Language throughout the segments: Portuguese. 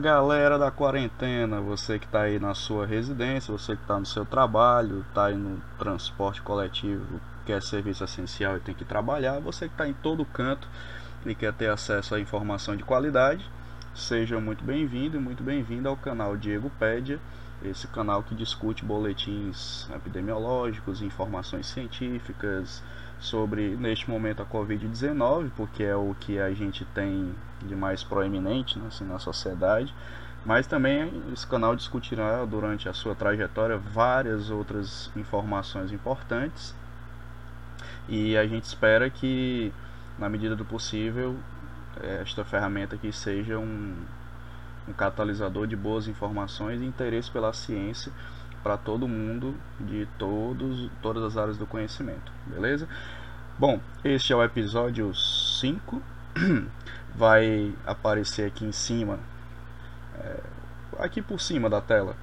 Galera da quarentena, você que está aí na sua residência, você que está no seu trabalho, está aí no transporte coletivo, quer é serviço essencial e tem que trabalhar, você que está em todo canto e quer ter acesso a informação de qualidade, seja muito bem-vindo e muito bem-vinda ao canal Diego Pédia, esse canal que discute boletins epidemiológicos, informações científicas sobre, neste momento, a Covid-19, porque é o que a gente tem de mais proeminente né, assim, na sociedade. Mas também esse canal discutirá durante a sua trajetória várias outras informações importantes. E a gente espera que, na medida do possível, esta ferramenta aqui seja um, um catalisador de boas informações e interesse pela ciência para todo mundo de todos, todas as áreas do conhecimento, beleza? Bom, este é o episódio 5. Vai aparecer aqui em cima, é, aqui por cima da tela,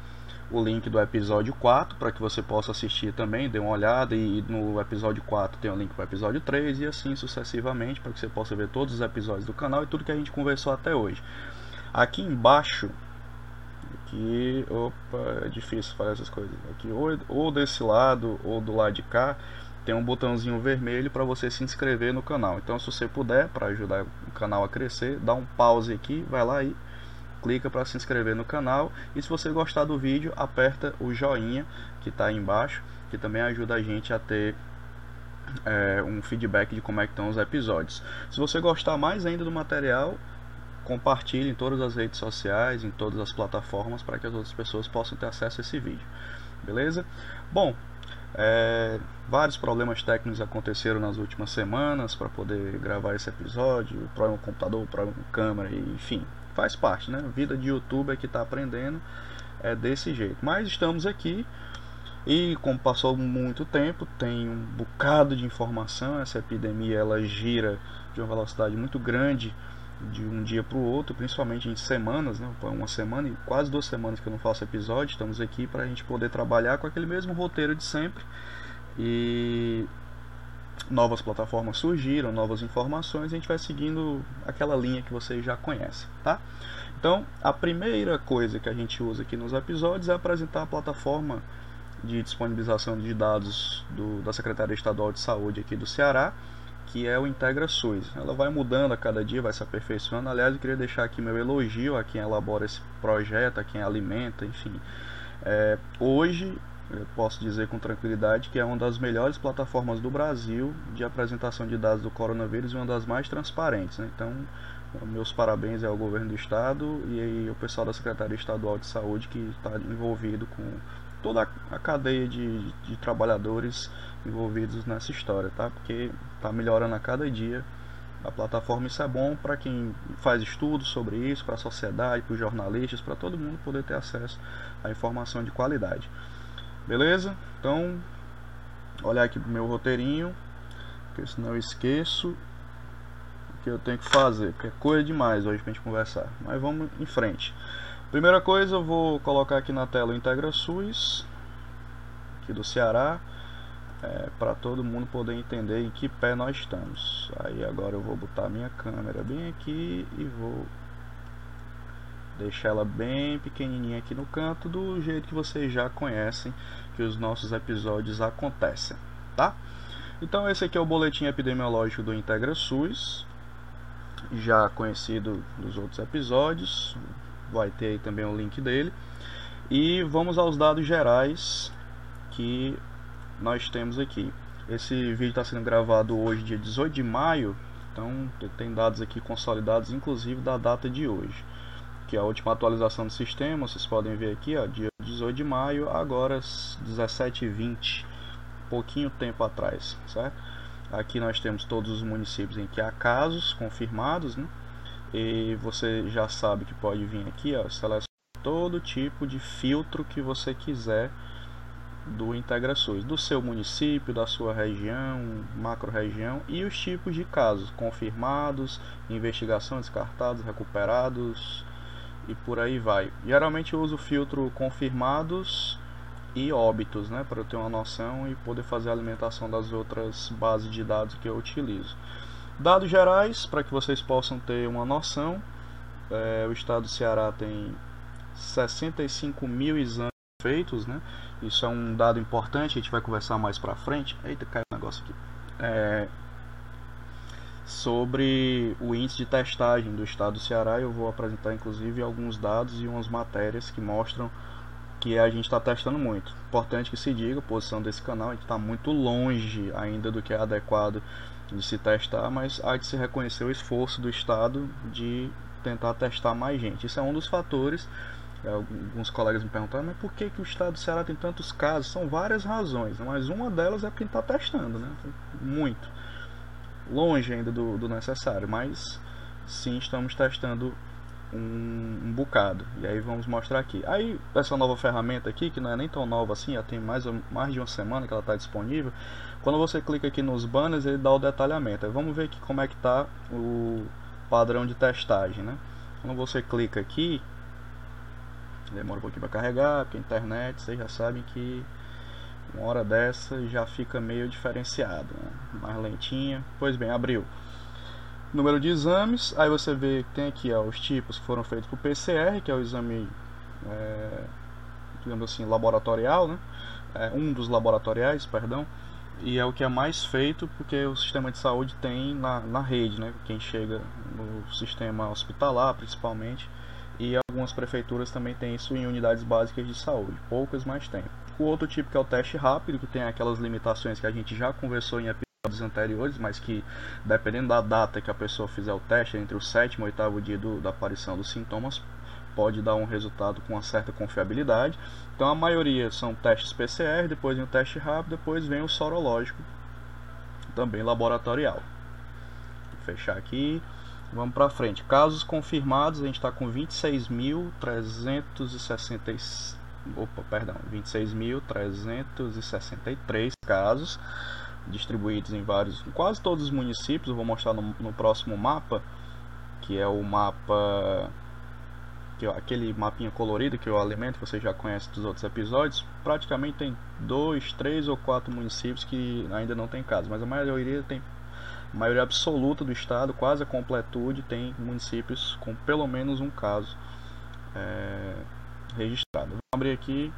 o link do episódio 4 para que você possa assistir também, dê uma olhada. E no episódio 4 tem o link para o episódio 3 e assim sucessivamente para que você possa ver todos os episódios do canal e tudo que a gente conversou até hoje. Aqui embaixo, aqui, opa, é difícil falar essas coisas. Aqui ou, ou desse lado ou do lado de cá tem um botãozinho vermelho para você se inscrever no canal. Então, se você puder, para ajudar o canal a crescer, dá um pause aqui, vai lá e clica para se inscrever no canal. E se você gostar do vídeo, aperta o joinha que está aí embaixo, que também ajuda a gente a ter é, um feedback de como é que estão os episódios. Se você gostar mais ainda do material, compartilhe em todas as redes sociais, em todas as plataformas, para que as outras pessoas possam ter acesso a esse vídeo. Beleza? Bom, é, vários problemas técnicos aconteceram nas últimas semanas para poder gravar esse episódio, problema com computador, problema com câmera, enfim, faz parte, né? A vida de youtuber que está aprendendo é desse jeito. Mas estamos aqui e como passou muito tempo, tem um bocado de informação, essa epidemia ela gira de uma velocidade muito grande de um dia para o outro, principalmente em semanas, né? uma semana e quase duas semanas que eu não faço episódio. Estamos aqui para a gente poder trabalhar com aquele mesmo roteiro de sempre e novas plataformas surgiram, novas informações. A gente vai seguindo aquela linha que vocês já conhecem, tá? Então, a primeira coisa que a gente usa aqui nos episódios é apresentar a plataforma de disponibilização de dados do, da Secretaria Estadual de Saúde aqui do Ceará que é o Integra SUS. Ela vai mudando a cada dia, vai se aperfeiçoando. Aliás, eu queria deixar aqui meu elogio a quem elabora esse projeto, a quem alimenta, enfim. É, hoje, eu posso dizer com tranquilidade que é uma das melhores plataformas do Brasil de apresentação de dados do coronavírus e uma das mais transparentes. Né? Então, meus parabéns ao governo do estado e ao pessoal da Secretaria Estadual de Saúde que está envolvido com toda a cadeia de, de trabalhadores envolvidos nessa história, tá? Porque está melhorando a cada dia a plataforma. Isso é bom para quem faz estudos sobre isso, para a sociedade, para os jornalistas, para todo mundo poder ter acesso à informação de qualidade. Beleza? Então, olhar aqui pro meu roteirinho, porque senão eu esqueço o que eu tenho que fazer, porque é coisa demais hoje para a gente conversar. Mas vamos em frente. Primeira coisa, eu vou colocar aqui na tela o Integra SUS, aqui do Ceará é, para todo mundo poder entender em que pé nós estamos. Aí agora eu vou botar minha câmera bem aqui e vou deixar ela bem pequenininha aqui no canto do jeito que vocês já conhecem que os nossos episódios acontecem, tá? Então esse aqui é o boletim epidemiológico do Integra SUS, já conhecido dos outros episódios, vai ter aí também o link dele. E vamos aos dados gerais que nós temos aqui. Esse vídeo está sendo gravado hoje, dia 18 de maio, então tem dados aqui consolidados, inclusive da data de hoje, que é a última atualização do sistema. Vocês podem ver aqui, ó, dia 18 de maio, agora 17h20, pouquinho tempo atrás, certo? Aqui nós temos todos os municípios em que há casos confirmados, né? E você já sabe que pode vir aqui, ó, seleciona todo tipo de filtro que você quiser do IntegraSUS, do seu município, da sua região, macro-região e os tipos de casos confirmados, investigação, descartados, recuperados e por aí vai. Geralmente eu uso o filtro confirmados e óbitos, né, para eu ter uma noção e poder fazer a alimentação das outras bases de dados que eu utilizo. Dados gerais, para que vocês possam ter uma noção, é, o estado do Ceará tem 65 mil exames feitos, né? Isso é um dado importante, a gente vai conversar mais pra frente. Eita, caiu um negócio aqui. É, sobre o índice de testagem do estado do Ceará. Eu vou apresentar inclusive alguns dados e umas matérias que mostram que a gente está testando muito. Importante que se diga, a posição desse canal, a gente está muito longe ainda do que é adequado de se testar, mas há de se reconhecer o esforço do Estado de tentar testar mais gente. Isso é um dos fatores. É, alguns colegas me perguntaram, mas por que, que o Estado do Ceará tem tantos casos? São várias razões, mas uma delas é porque está testando, né? Muito. Longe ainda do, do necessário, mas sim estamos testando um, um, bocado. E aí vamos mostrar aqui. Aí essa nova ferramenta aqui, que não é nem tão nova assim, já tem mais, mais de uma semana que ela está disponível. Quando você clica aqui nos banners, ele dá o detalhamento. Aí vamos ver aqui como é que está o padrão de testagem, né? Quando você clica aqui, demora um pouquinho para carregar, porque a internet, vocês já sabem que uma hora dessa já fica meio diferenciado, né? mais lentinha. Pois bem, abriu número de exames, aí você vê que tem aqui ó, os tipos que foram feitos por PCR, que é o exame, é, digamos assim, laboratorial, né? É, um dos laboratoriais, perdão, e é o que é mais feito porque o sistema de saúde tem na, na rede, né? Quem chega no sistema hospitalar, principalmente, e algumas prefeituras também têm isso em unidades básicas de saúde, poucas, mas tem. O outro tipo que é o teste rápido, que tem aquelas limitações que a gente já conversou em episódios anteriores, mas que dependendo da data que a pessoa fizer o teste, entre o sétimo e oitavo dia do, da aparição dos sintomas, pode dar um resultado com uma certa confiabilidade. Então a maioria são testes PCR, depois vem o teste rápido, depois vem o sorológico, também laboratorial. Vou fechar aqui. Vamos para frente. Casos confirmados, a gente está com 26.360 opa, perdão, 26.363 casos distribuídos em vários, quase todos os municípios. Eu vou mostrar no, no próximo mapa, que é o mapa que ó, aquele mapinha colorido que eu alimento, você já conhece dos outros episódios, praticamente tem dois, três ou quatro municípios que ainda não tem casos, mas a maioria tem a maioria absoluta do estado, quase a completude, tem municípios com pelo menos um caso é, registrado. Vou abrir aqui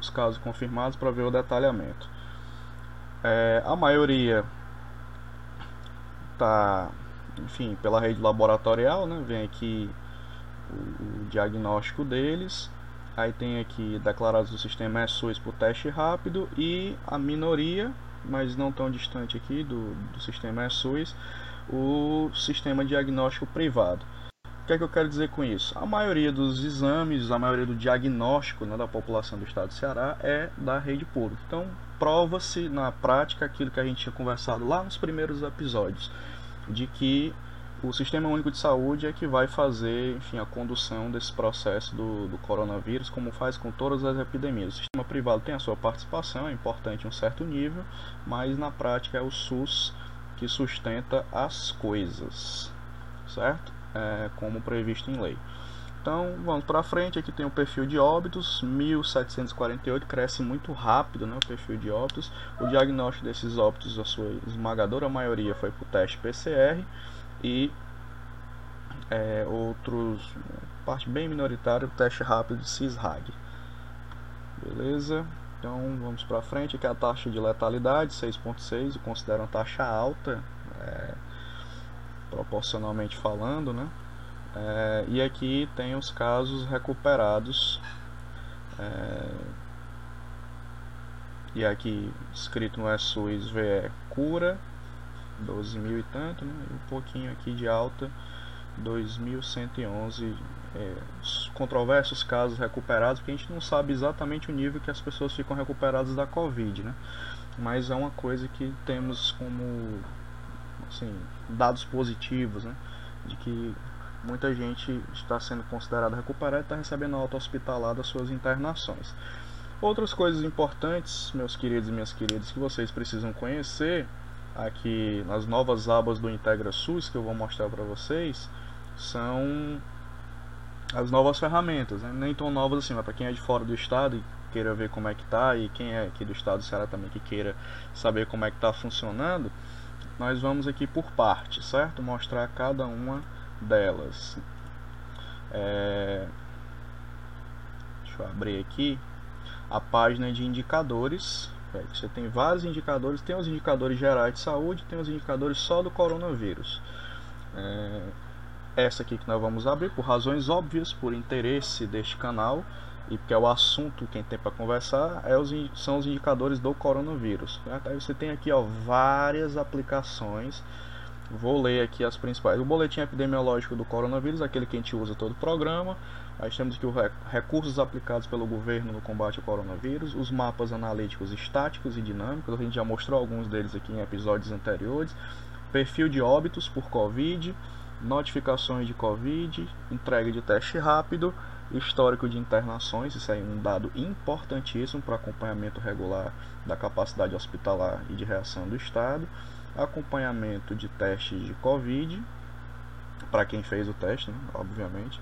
os casos confirmados para ver o detalhamento. É, a maioria tá, enfim, pela rede laboratorial, né? Vem aqui o, o diagnóstico deles. Aí tem aqui declarados do sistema SUS por teste rápido e a minoria, mas não tão distante aqui do, do sistema SUS, o sistema diagnóstico privado. O que é que eu quero dizer com isso? A maioria dos exames, a maioria do diagnóstico né, da população do estado do Ceará é da rede pública. Então, prova-se na prática aquilo que a gente tinha conversado lá nos primeiros episódios, de que o Sistema Único de Saúde é que vai fazer enfim, a condução desse processo do, do coronavírus, como faz com todas as epidemias. O sistema privado tem a sua participação, é importante em um certo nível, mas na prática é o SUS que sustenta as coisas, certo? É, como previsto em lei. Então vamos para frente, aqui tem o perfil de óbitos, 1748, cresce muito rápido né, o perfil de óbitos. O diagnóstico desses óbitos, a sua esmagadora maioria foi por teste PCR e é, outros, parte bem minoritária, o teste rápido de CISRAG. Beleza? Então vamos para frente, aqui é a taxa de letalidade, 6.6, eu considero uma taxa alta, é, proporcionalmente falando, né? É, e aqui tem os casos recuperados. É, e aqui escrito no SUS VE cura, 12 mil e tanto, né? um pouquinho aqui de alta, 2.111 é, controversos casos recuperados, porque a gente não sabe exatamente o nível que as pessoas ficam recuperadas da Covid, né? Mas é uma coisa que temos como assim, dados positivos, né? De que muita gente está sendo considerada recuperada e está recebendo alta hospitalar das suas internações. Outras coisas importantes, meus queridos e minhas queridas, que vocês precisam conhecer aqui nas novas abas do Integra SUS que eu vou mostrar para vocês são as novas ferramentas, né? nem tão novas assim, mas para quem é de fora do estado e queira ver como é que tá e quem é aqui do estado do Ceará também que queira saber como é que está funcionando, nós vamos aqui por parte, certo? Mostrar cada uma delas. É... Deixa eu abrir aqui a página de indicadores. Você tem vários indicadores, tem os indicadores gerais de saúde, tem os indicadores só do coronavírus. É... Essa aqui que nós vamos abrir por razões óbvias, por interesse deste canal e porque é o assunto quem tem para conversar é os, são os indicadores do coronavírus. Aí você tem aqui ó, várias aplicações. Vou ler aqui as principais. O boletim epidemiológico do coronavírus, aquele que a gente usa todo o programa. Aí temos aqui os recursos aplicados pelo governo no combate ao coronavírus, os mapas analíticos estáticos e dinâmicos, a gente já mostrou alguns deles aqui em episódios anteriores. Perfil de óbitos por Covid, notificações de Covid, entrega de teste rápido, histórico de internações, isso é um dado importantíssimo para acompanhamento regular da capacidade hospitalar e de reação do Estado, acompanhamento de testes de Covid, para quem fez o teste, né, obviamente.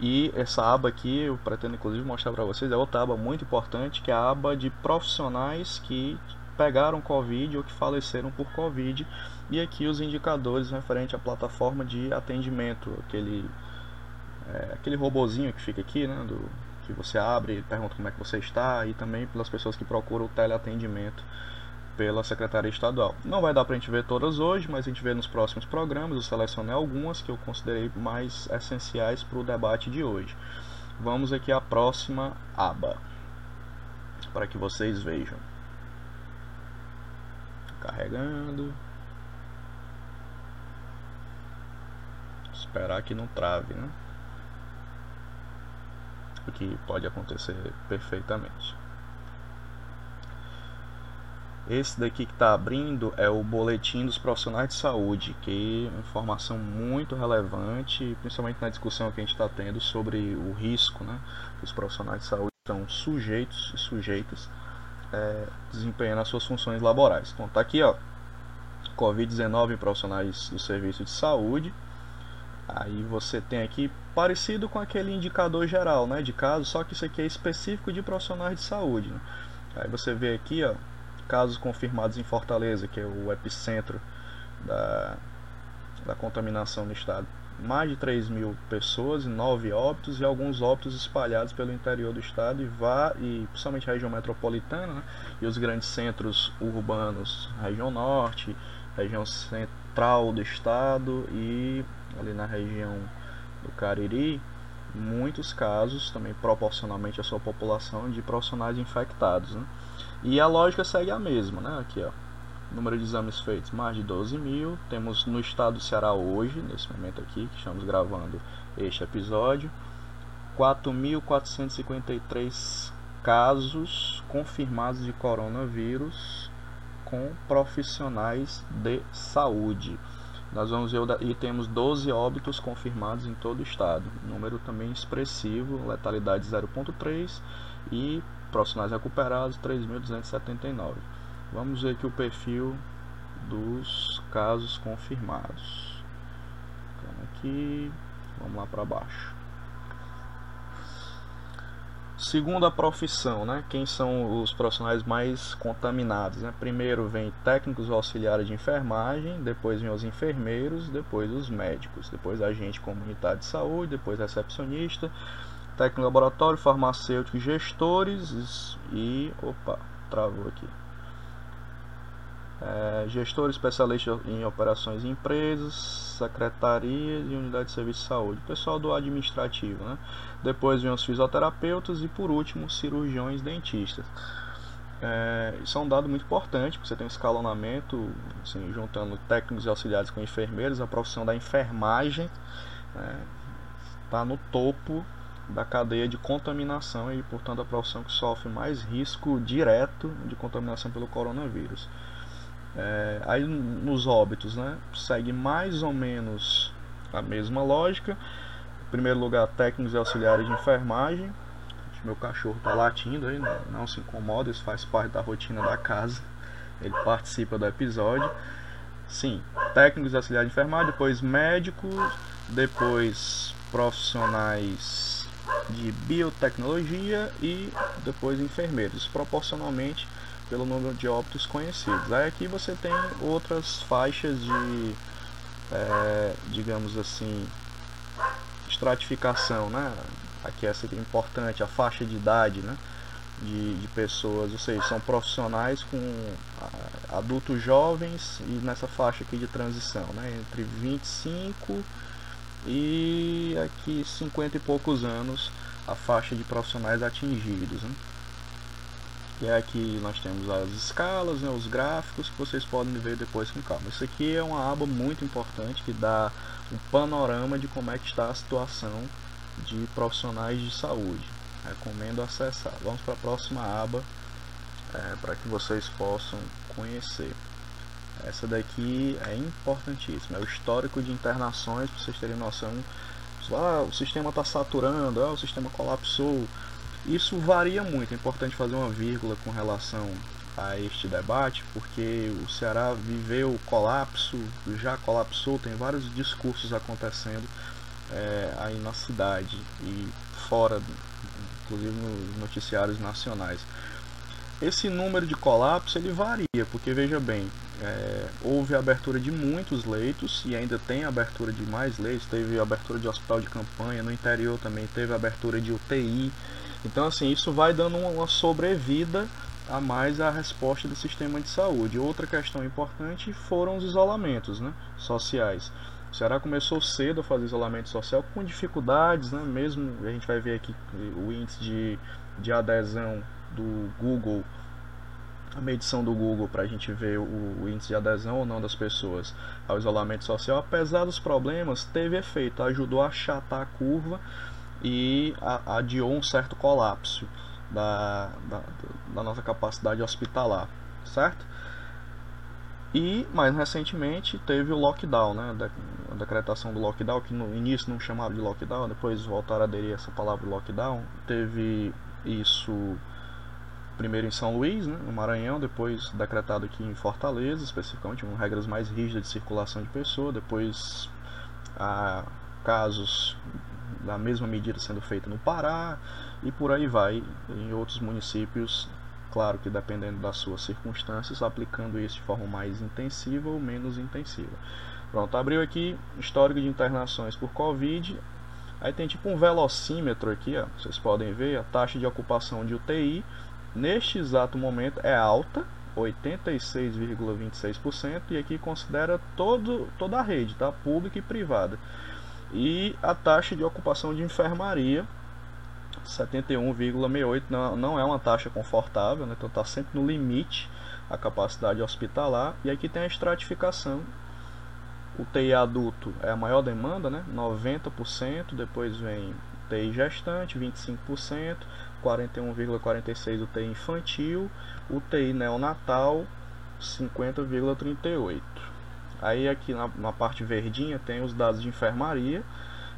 E essa aba aqui, eu pretendo inclusive mostrar para vocês, é outra aba muito importante, que é a aba de profissionais que pegaram Covid ou que faleceram por Covid. E aqui os indicadores referente à plataforma de atendimento, aquele é, aquele robozinho que fica aqui, né, do, que você abre pergunta como é que você está, e também pelas pessoas que procuram o teleatendimento pela Secretaria Estadual. Não vai dar para a gente ver todas hoje, mas a gente vê nos próximos programas. Eu selecionei algumas que eu considerei mais essenciais para o debate de hoje. Vamos aqui à próxima aba, para que vocês vejam. Carregando. Esperar que não trave, né? o que pode acontecer perfeitamente. Esse daqui que está abrindo é o boletim dos profissionais de saúde, que é informação muito relevante, principalmente na discussão que a gente está tendo sobre o risco né, que os profissionais de saúde estão sujeitos e sujeitas é, desempenhando as suas funções laborais. Então está aqui, ó, Covid-19 em profissionais do serviço de saúde. Aí você tem aqui parecido com aquele indicador geral né, de casos, só que isso aqui é específico de profissionais de saúde. Né? Aí você vê aqui ó, casos confirmados em Fortaleza, que é o epicentro da, da contaminação no estado. Mais de 3 mil pessoas, 9 óbitos e alguns óbitos espalhados pelo interior do estado e, vá, e principalmente a região metropolitana né? e os grandes centros urbanos, região norte, região central do estado e ali na região do Cariri, muitos casos, também proporcionalmente à sua população, de profissionais infectados. Né? E a lógica segue a mesma, né? Aqui, ó. Número de exames feitos, mais de 12 mil. Temos no estado do Ceará hoje, nesse momento aqui, que estamos gravando este episódio, 4.453 casos confirmados de coronavírus com profissionais de saúde. Nós vamos ver e temos 12 óbitos confirmados em todo o estado. Número também expressivo, letalidade 0.3 e profissionais recuperados 3.279. Vamos ver aqui o perfil dos casos confirmados. Aqui, vamos lá para baixo. Segundo a profissão, né, quem são os profissionais mais contaminados? Né? Primeiro vem técnicos auxiliares de enfermagem, depois vem os enfermeiros, depois os médicos, depois agente comunitário de saúde, depois recepcionista, técnico laboratório, farmacêutico, gestores e. opa, travou aqui. É, gestor especialista em operações em empresas, secretarias e unidade de serviço de saúde, pessoal do administrativo, né? Depois vem os fisioterapeutas e por último cirurgiões dentistas. É, isso é um dado muito importante, porque você tem um escalonamento, assim, juntando técnicos e auxiliares com enfermeiros, a profissão da enfermagem está né, tá no topo da cadeia de contaminação e, portanto, a profissão que sofre mais risco direto de contaminação pelo coronavírus. É, aí nos óbitos, né, segue mais ou menos a mesma lógica. Em primeiro lugar, técnicos e auxiliares de enfermagem. Meu cachorro está latindo aí, não, não se incomoda, isso faz parte da rotina da casa. Ele participa do episódio. Sim, técnicos e auxiliares de enfermagem, depois médicos, depois profissionais de biotecnologia e depois enfermeiros, proporcionalmente pelo número de óbitos conhecidos. Aí aqui você tem outras faixas de, é, digamos assim, estratificação, né? Aqui essa é importante, a faixa de idade, né? De, de pessoas, ou seja, são profissionais com adultos jovens e nessa faixa aqui de transição, né? Entre 25 e aqui 50 e poucos anos a faixa de profissionais atingidos. Né? E aqui nós temos as escalas, né, os gráficos que vocês podem ver depois com calma. Isso aqui é uma aba muito importante que dá um panorama de como é que está a situação de profissionais de saúde. Recomendo acessar. Vamos para a próxima aba é, para que vocês possam conhecer. Essa daqui é importantíssima, é o histórico de internações, para vocês terem noção. Ah, o sistema está saturando, ah, o sistema colapsou. Isso varia muito, é importante fazer uma vírgula com relação a este debate, porque o Ceará viveu colapso, já colapsou, tem vários discursos acontecendo é, aí na cidade e fora, inclusive nos noticiários nacionais. Esse número de colapso ele varia, porque veja bem, é, houve abertura de muitos leitos e ainda tem abertura de mais leitos. Teve abertura de hospital de campanha, no interior também teve abertura de UTI. Então, assim, isso vai dando uma sobrevida a mais à resposta do sistema de saúde. Outra questão importante foram os isolamentos né, sociais. O Ceará começou cedo a fazer isolamento social com dificuldades, né, mesmo a gente vai ver aqui o índice de, de adesão do Google a medição do Google para a gente ver o, índice de adesão ou não das pessoas ao isolamento social, apesar dos problemas, teve efeito, ajudou a achatar a curva e a, adiou um certo colapso da, da, da nossa capacidade hospitalar, certo? E mais recentemente teve o lockdown, né? A decretação do lockdown, que no início não chamava de lockdown, depois voltaram a aderir essa palavra lockdown. Teve isso primeiro em São Luís, né, no Maranhão, depois decretado aqui em Fortaleza, especificamente, com regras mais rígidas de circulação de pessoas, depois há casos da mesma medida sendo feita no Pará e por aí vai em outros municípios, claro que dependendo das suas circunstâncias, aplicando isso de forma mais intensiva ou menos intensiva. Pronto, abriu aqui histórico de internações por Covid. Aí tem tipo um velocímetro aqui, ó, vocês podem ver a taxa de ocupação de UTI neste exato momento é alta, 86,26%, e aqui considera todo, toda a rede, tá? pública e privada. E a taxa de ocupação de enfermaria, 71,68%, não, não é uma taxa confortável, né? então está sempre no limite a capacidade hospitalar. E aqui tem a estratificação. O TI adulto é a maior demanda, né? 90%, depois vem UTI gestante, 25%, 41,46 UTI infantil, UTI neonatal 50,38. Aí aqui na, na, parte verdinha tem os dados de enfermaria,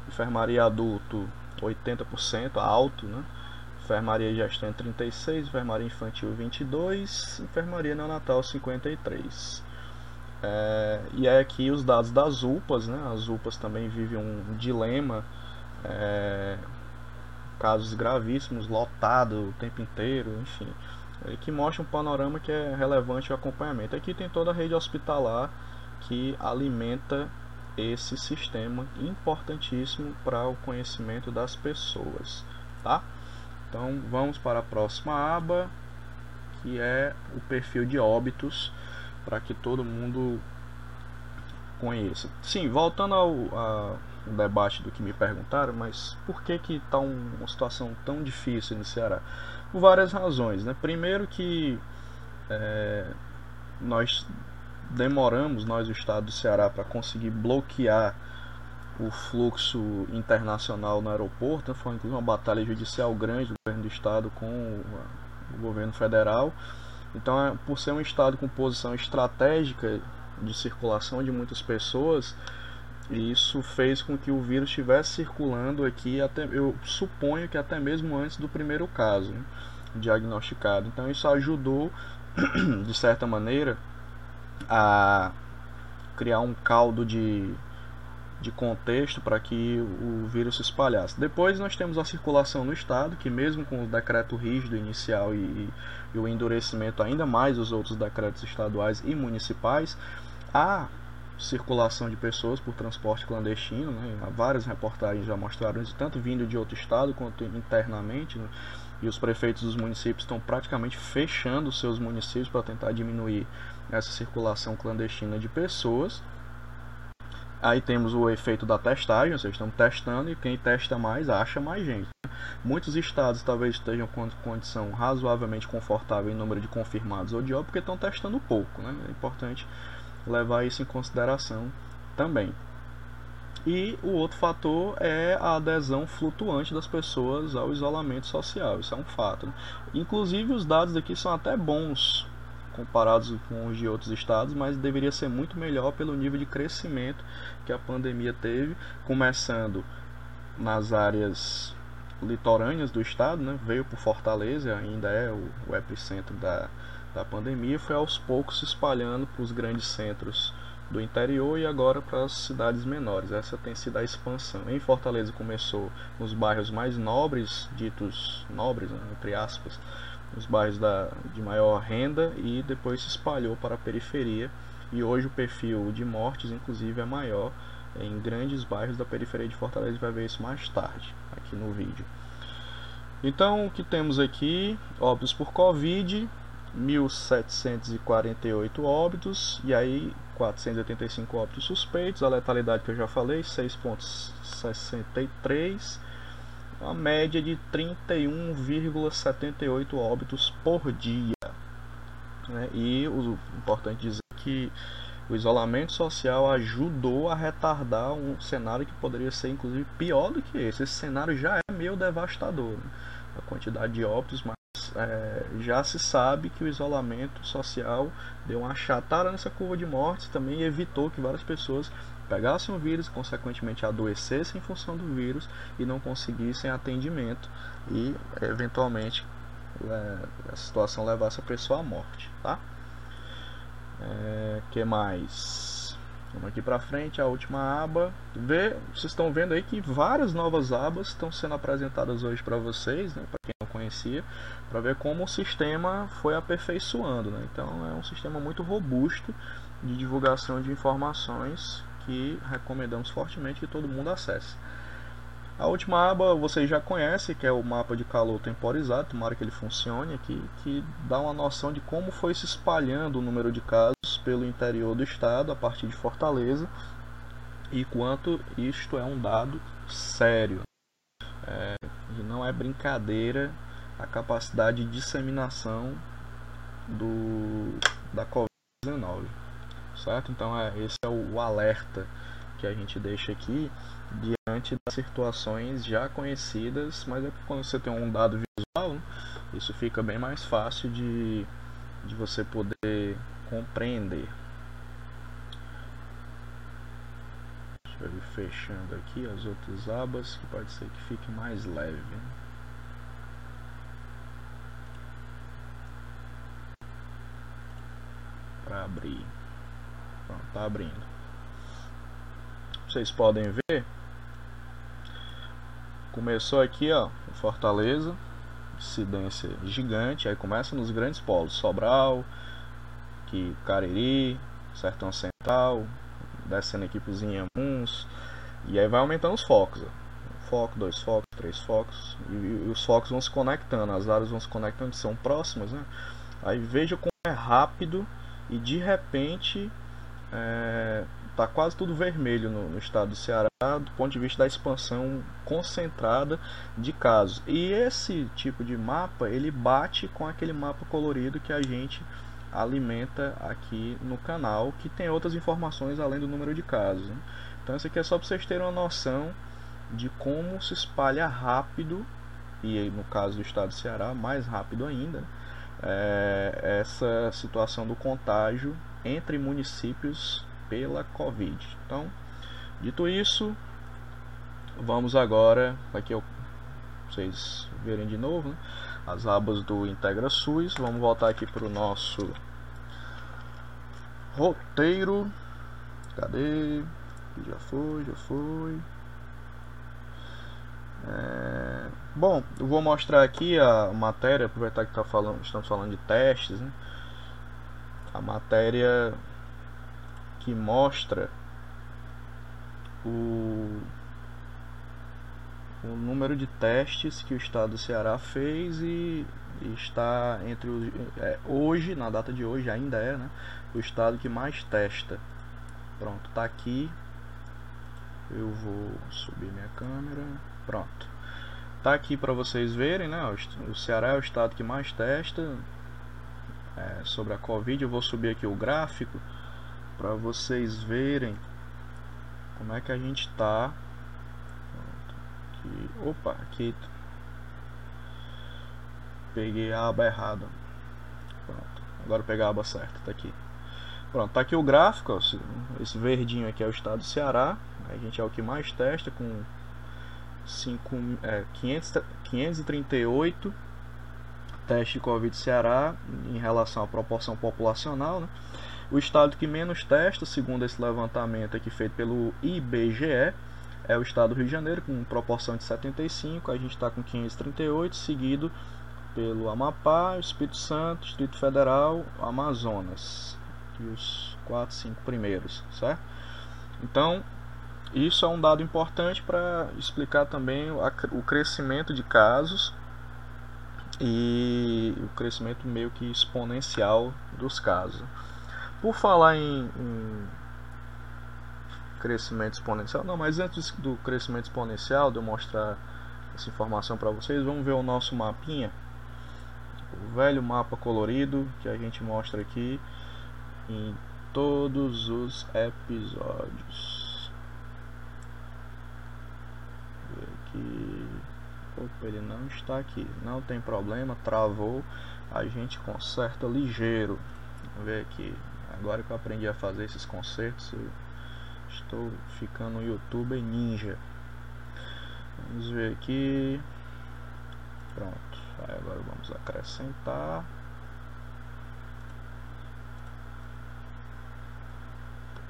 enfermaria adulto 80% alto, né? Enfermaria gestante 36, enfermaria infantil 22, enfermaria neonatal 53. É, e aí aqui os dados das UPAs, né? As UPAs também vivem um dilema é, casos gravíssimos, lotado o tempo inteiro, enfim, que mostra um panorama que é relevante o acompanhamento. Aqui tem toda a rede hospitalar que alimenta esse sistema importantíssimo para o conhecimento das pessoas, tá? Então vamos para a próxima aba, que é o perfil de óbitos, para que todo mundo conheça. Sim, voltando ao, a, um debate do que me perguntaram, mas por que que está um, uma situação tão difícil no Ceará? Por várias razões, né? Primeiro que é, nós demoramos, nós o Estado do Ceará, para conseguir bloquear o fluxo internacional no aeroporto, né? foi inclusive uma batalha judicial grande do governo do Estado com o, o governo federal. Então, é, por ser um Estado com posição estratégica de circulação de muitas pessoas, e isso fez com que o vírus estivesse circulando aqui, até, eu suponho que até mesmo antes do primeiro caso né, diagnosticado. Então isso ajudou, de certa maneira, a criar um caldo de, de contexto para que o vírus se espalhasse. Depois nós temos a circulação no estado, que mesmo com o decreto rígido inicial e, e o endurecimento ainda mais dos outros decretos estaduais e municipais, a circulação de pessoas por transporte clandestino. Né? Várias reportagens já mostraram isso, tanto vindo de outro estado quanto internamente. Né? E os prefeitos dos municípios estão praticamente fechando seus municípios para tentar diminuir essa circulação clandestina de pessoas. Aí temos o efeito da testagem, seja, estamos testando e quem testa mais acha mais gente. Muitos estados talvez estejam com condição razoavelmente confortável em número de confirmados ou de óbito porque estão testando pouco. Né? É importante levar isso em consideração também. E o outro fator é a adesão flutuante das pessoas ao isolamento social. Isso é um fato. Inclusive, os dados aqui são até bons comparados com os de outros estados, mas deveria ser muito melhor pelo nível de crescimento que a pandemia teve, começando nas áreas litorâneas do estado, né? veio por Fortaleza, ainda é o epicentro da, da pandemia, foi aos poucos se espalhando para os grandes centros do interior e agora para as cidades menores. Essa tem sido a expansão. Em Fortaleza começou nos bairros mais nobres, ditos nobres, né? entre aspas, nos bairros da, de maior renda e depois se espalhou para a periferia. E hoje o perfil de mortes, inclusive, é maior em grandes bairros da periferia de Fortaleza. Vai ver isso mais tarde aqui no vídeo. Então, o que temos aqui? Óbitos por Covid, 1.748 óbitos, e aí 485 óbitos suspeitos. A letalidade que eu já falei, 6,63 uma média de 31,78 óbitos por dia. Né? E o importante dizer que o isolamento social ajudou a retardar um cenário que poderia ser inclusive pior do que esse. Esse cenário já é meio devastador, né? a quantidade de óbitos, mas é, já se sabe que o isolamento social deu uma achatada nessa curva de mortes também evitou que várias pessoas pegassem o vírus, consequentemente adoecessem em função do vírus e não conseguissem atendimento e eventualmente é, a situação levasse a pessoa à morte, tá? É, que mais? Vamos aqui para frente, a última aba. Vê, vocês estão vendo aí que várias novas abas estão sendo apresentadas hoje para vocês, né, para quem não conhecia, para ver como o sistema foi aperfeiçoando. Né? Então é um sistema muito robusto de divulgação de informações que recomendamos fortemente que todo mundo acesse. A última aba vocês já conhecem, que é o mapa de calor temporizado, tomara que ele funcione aqui, que dá uma noção de como foi se espalhando o número de casos pelo interior do estado, a partir de Fortaleza, e quanto isto é um dado sério. É, e não é brincadeira a capacidade de disseminação do, da Covid-19 certo? Então é, esse é o, alerta que a gente deixa aqui diante das situações já conhecidas, mas é quando você tem um dado visual, né, isso fica bem mais fácil de, de você poder compreender. Deixa eu ir fechando aqui as outras abas, que pode ser que fique mais leve. Para abrir. Pronto, tá abrindo. Vocês podem ver. Começou aqui, ó, Fortaleza, incidência gigante, aí começa nos grandes polos, Sobral, que Cariri, Sertão Central, descendo aqui pros Inhamuns, e aí vai aumentando os focos, ó. Um foco, dois focos, três focos, e, e, os focos vão se conectando, as áreas vão se conectando, são próximas, né? Aí veja como é rápido e de repente é, tá quase tudo vermelho no, no, estado do Ceará do ponto de vista da expansão concentrada de casos. E esse tipo de mapa ele bate com aquele mapa colorido que a gente alimenta aqui no canal, que tem outras informações além do número de casos. Né? Então isso aqui é só para vocês terem uma noção de como se espalha rápido e no caso do estado do Ceará mais rápido ainda é, essa situação do contágio entre municípios pela Covid. Então, dito isso, vamos agora, aqui vocês verem de novo, né, as abas do Integra SUS. Vamos voltar aqui para o nosso roteiro. Cadê? Já foi, já foi. É... Bom, eu vou mostrar aqui a matéria, aproveitar que tá falando, estamos falando de testes, né? A matéria que mostra o, o número de testes que o estado do Ceará fez e, está entre os é, hoje, na data de hoje ainda é, né, o estado que mais testa. Pronto, tá aqui. Eu vou subir minha câmera. Pronto. Tá aqui para vocês verem, né? O Ceará é o estado que mais testa é, sobre a Covid. Eu vou subir aqui o gráfico para vocês verem como é que a gente tá. Aqui, opa, aqui peguei a aba errada. Pronto. Agora pegar a aba certa, tá aqui. Pronto, tá aqui o gráfico, ó, esse verdinho aqui é o estado do Ceará, a gente é o que mais testa com 5, é, 500, 538 testes de Covid Ceará em relação à proporção populacional. Né? O estado que menos testa, segundo esse levantamento aqui feito pelo IBGE, é o estado do Rio de Janeiro, com proporção de 75, a gente está com 538, seguido pelo Amapá, Espírito Santo, Distrito Federal, Amazonas e os quatro, cinco primeiros, certo? Então, isso é um dado importante para explicar também o crescimento de casos e o crescimento meio que exponencial dos casos. Por falar em, em crescimento exponencial, não, mas antes do crescimento exponencial, de eu mostrar essa informação para vocês, vamos ver o nosso mapinha, o velho mapa colorido que a gente mostra aqui em todos os episódios. Aqui. Opa, ele não está aqui. Não tem problema, travou. A gente conserta ligeiro. Vamos ver aqui. Agora que eu aprendi a fazer esses consertos, estou ficando youtuber ninja. Vamos ver aqui. Pronto. Aí agora vamos acrescentar.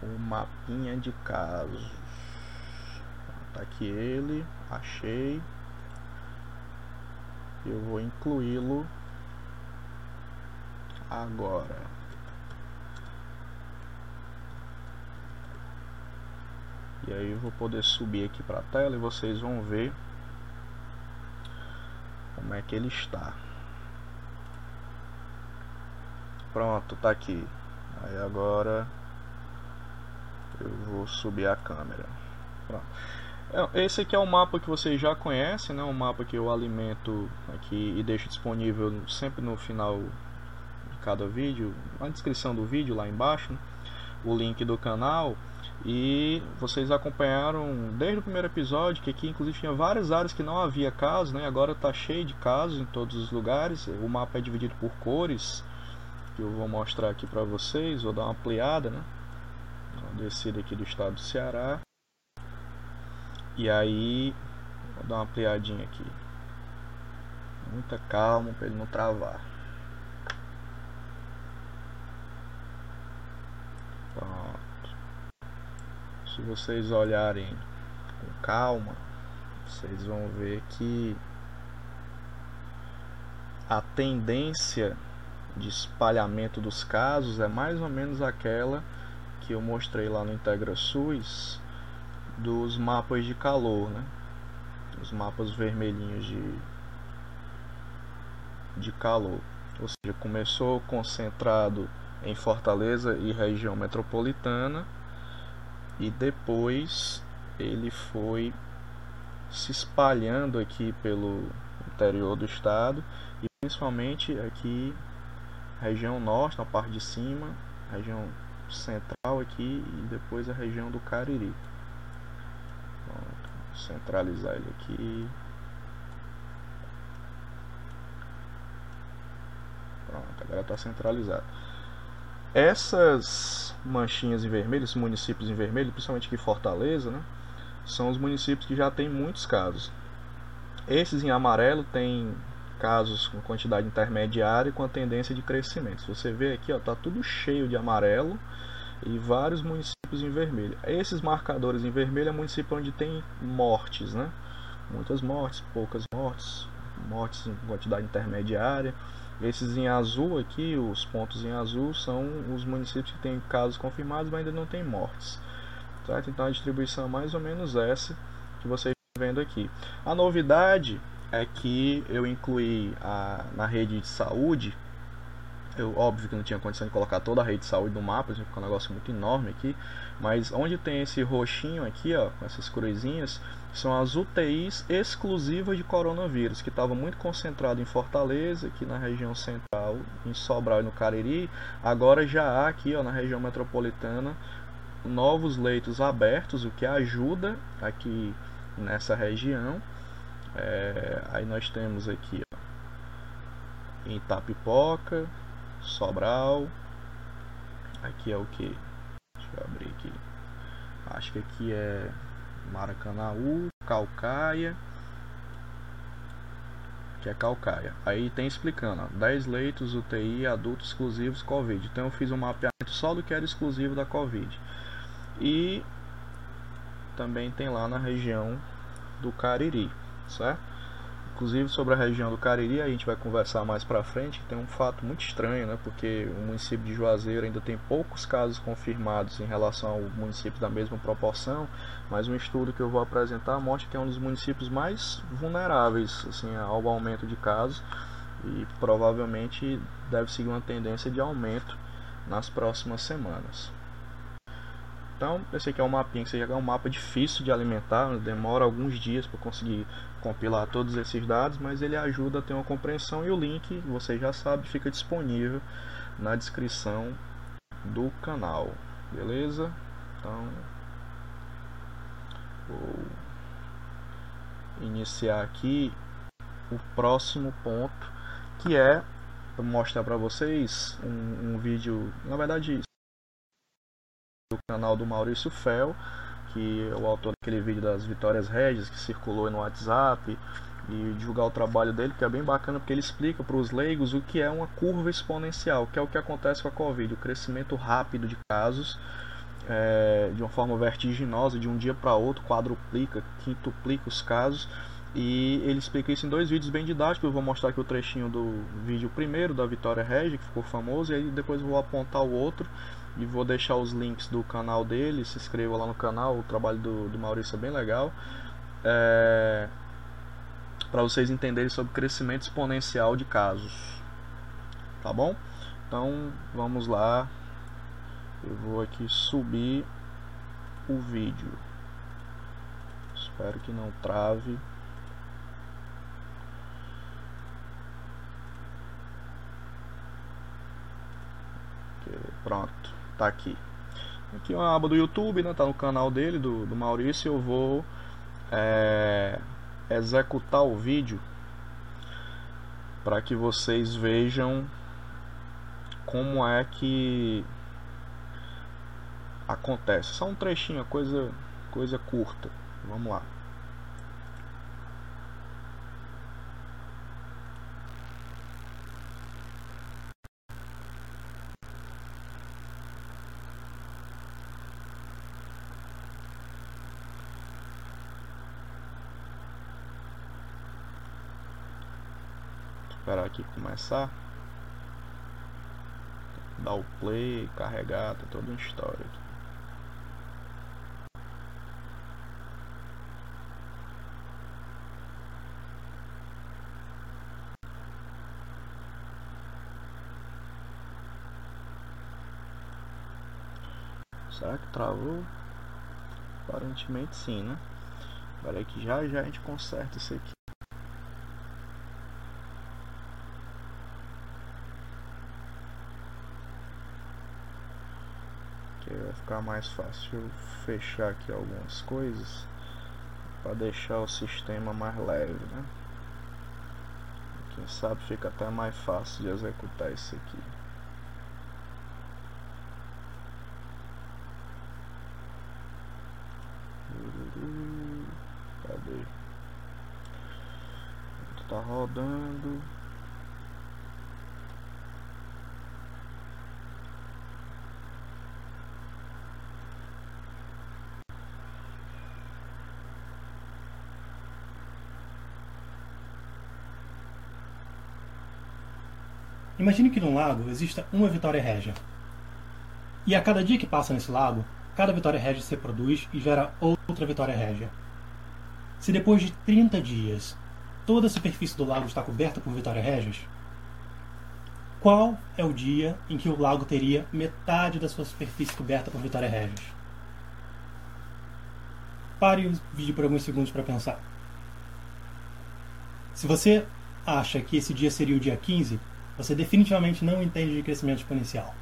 o mapinha de casos. Tá aqui ele, achei. Eu vou incluí-lo agora. E aí eu vou poder subir aqui para a tela e vocês vão ver como é que ele está. Pronto, tá aqui. Aí agora eu vou subir a câmera. Pronto. É, esse aqui é o mapa que vocês já conhecem, né? Um mapa que eu alimento aqui e deixo disponível sempre no final de cada vídeo, na descrição do vídeo lá embaixo, né? o link do canal. E vocês acompanharam desde o primeiro episódio que aqui inclusive tinha várias áreas que não havia casos, né? Agora está cheio de casos em todos os lugares. O mapa é dividido por cores, que eu vou mostrar aqui para vocês, vou dar uma ampliada, né? descida aqui do estado do Ceará. E aí, vou dar uma ampliadinha aqui. Muita calma para ele não travar. Pronto. Se vocês olharem com calma, vocês vão ver que a tendência de espalhamento dos casos é mais ou menos aquela que eu mostrei lá no IntegraSUS dos mapas de calor, né? Os mapas vermelhinhos de, de calor. Ou seja, começou concentrado em Fortaleza e região metropolitana e depois ele foi se espalhando aqui pelo interior do estado e principalmente aqui região norte, na parte de cima, região central aqui e depois a região do Cariri. Centralizar ele aqui. Pronto, agora está centralizado. Essas manchinhas em vermelho, esses municípios em vermelho, principalmente aqui Fortaleza, né, são os municípios que já têm muitos casos. Esses em amarelo têm casos com quantidade intermediária e com a tendência de crescimento. Se você vê aqui, está tudo cheio de amarelo e vários municípios em vermelho. Esses marcadores em vermelho é município onde tem mortes, né? Muitas mortes, poucas mortes, mortes em quantidade intermediária. Esses em azul aqui, os pontos em azul, são os municípios que têm casos confirmados, mas ainda não tem mortes. Certo? Então a distribuição é mais ou menos essa que vocês estão vendo aqui. A novidade é que eu incluí a, na rede de saúde eu, óbvio que não tinha condição de colocar toda a rede de saúde no mapa, ficou um negócio muito enorme aqui. Mas onde tem esse roxinho aqui, ó, com essas cruzinhas, são as UTIs exclusivas de coronavírus, que estava muito concentrado em Fortaleza, aqui na região central, em Sobral e no Cariri. Agora já há aqui, ó, na região metropolitana, novos leitos abertos, o que ajuda aqui nessa região. É, aí nós temos aqui ó, em Itapipoca, Sobral. Aqui é o que? Deixa eu abrir aqui. Acho que aqui é Maracanaú, Calcaia. Aqui é Calcaia. Aí tem explicando, ó, 10 leitos UTI adultos exclusivos Covid. Então eu fiz um mapeamento só do que era exclusivo da Covid. E também tem lá na região do Cariri, certo? Inclusive sobre a região do Cariri, a gente vai conversar mais para frente, tem um fato muito estranho, né? Porque o município de Juazeiro ainda tem poucos casos confirmados em relação ao município da mesma proporção, mas um estudo que eu vou apresentar mostra que é um dos municípios mais vulneráveis assim, ao aumento de casos e provavelmente deve seguir uma tendência de aumento nas próximas semanas. Então, esse aqui é um mapinha, que é um mapa difícil de alimentar, demora alguns dias para conseguir compilar todos esses dados, mas ele ajuda a ter uma compreensão e o link, você já sabe, fica disponível na descrição do canal. Beleza? Então, vou iniciar aqui o próximo ponto, que é mostrar para vocês um, um vídeo, na verdade, do canal do Maurício Fel, que é o autor daquele vídeo das Vitórias Regis, que circulou no WhatsApp, e divulgar o trabalho dele, que é bem bacana, porque ele explica para os leigos o que é uma curva exponencial, que é o que acontece com a Covid, o crescimento rápido de casos, é, de uma forma vertiginosa, de um dia para outro, quadruplica, quintuplica os casos, e ele explica isso em dois vídeos bem didáticos. Eu vou mostrar aqui o trechinho do vídeo primeiro da Vitória Regia, que ficou famoso, e aí depois vou apontar o outro e vou deixar os links do canal dele, se inscreva lá no canal, o trabalho do, do Maurício é bem legal. É, para vocês entenderem sobre crescimento exponencial de casos. Tá bom? Então vamos lá. Eu vou aqui subir o vídeo. Espero que não trave. Pronto tá aqui. Aqui é uma aba do YouTube, né? Tá no canal dele, do, do Maurício. Eu vou é, executar o vídeo para que vocês vejam como é que acontece. Só um trechinho, coisa, coisa curta. Vamos lá. Esperar aqui começar. Dar o play, carregar, tá toda uma história aqui. Será que travou? Aparentemente sim, né? Espera que já já a gente conserta isso aqui. vai ficar mais fácil fechar aqui algumas coisas para deixar o sistema mais leve, né? Quem sabe fica até mais fácil de executar isso aqui. Cadê? Tá rodando. Imagine que num lago exista uma Vitória Régia. E a cada dia que passa nesse lago, cada Vitória Régia se produz e gera outra Vitória Régia. Se depois de 30 dias toda a superfície do lago está coberta por Vitória Régias, qual é o dia em que o lago teria metade da sua superfície coberta por Vitória Régias? Pare o vídeo por alguns segundos para pensar. Se você acha que esse dia seria o dia 15, você definitivamente não entende de crescimento exponencial.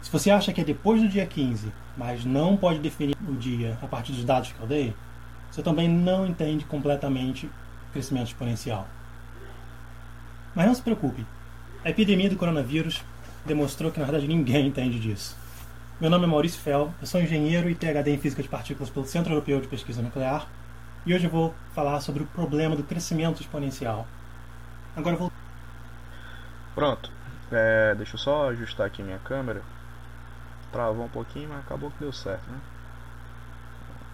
Se você acha que é depois do dia 15, mas não pode definir o dia a partir dos dados que eu dei, você também não entende completamente crescimento exponencial. Mas não se preocupe, a epidemia do coronavírus demonstrou que na verdade ninguém entende disso. Meu nome é Maurício Fel, eu sou engenheiro e PhD em Física de Partículas pelo Centro Europeu de Pesquisa Nuclear e hoje eu vou falar sobre o problema do crescimento exponencial. Agora vou. Pronto, é, deixa eu só ajustar aqui minha câmera. Travou um pouquinho, mas acabou que deu certo, né?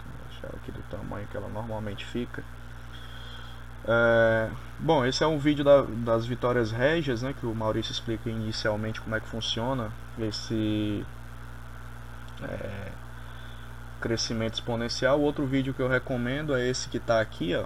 Vou deixar aqui do tamanho que ela normalmente fica. É, bom, esse é um vídeo da, das vitórias régias, né, que o Maurício explica inicialmente como é que funciona esse é, crescimento exponencial. Outro vídeo que eu recomendo é esse que está aqui, ó,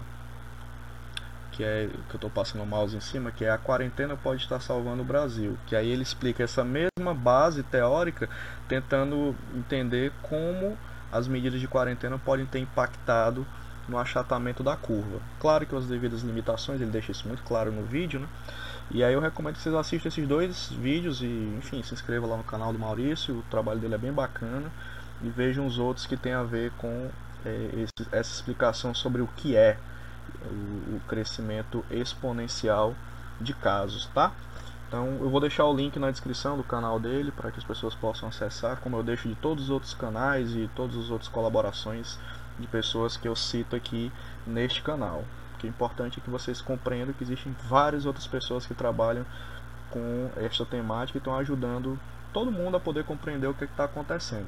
que é que eu estou passando o mouse em cima, que é a quarentena pode estar salvando o Brasil. Que aí ele explica essa mesma base teórica, tentando entender como as medidas de quarentena podem ter impactado no achatamento da curva. Claro que as devidas limitações, ele deixa isso muito claro no vídeo, né? E aí eu recomendo que vocês assistam esses dois vídeos e, enfim, se inscreva lá no canal do Maurício, o trabalho dele é bem bacana. E vejam os outros que tem a ver com é, esse, essa explicação sobre o que é o, crescimento exponencial de casos, tá? Então eu vou deixar o link na descrição do canal dele para que as pessoas possam acessar, como eu deixo de todos os outros canais e todas as outras colaborações de pessoas que eu cito aqui neste canal. O que é importante é que vocês compreendam que existem várias outras pessoas que trabalham com esta temática e estão ajudando todo mundo a poder compreender o que é está acontecendo.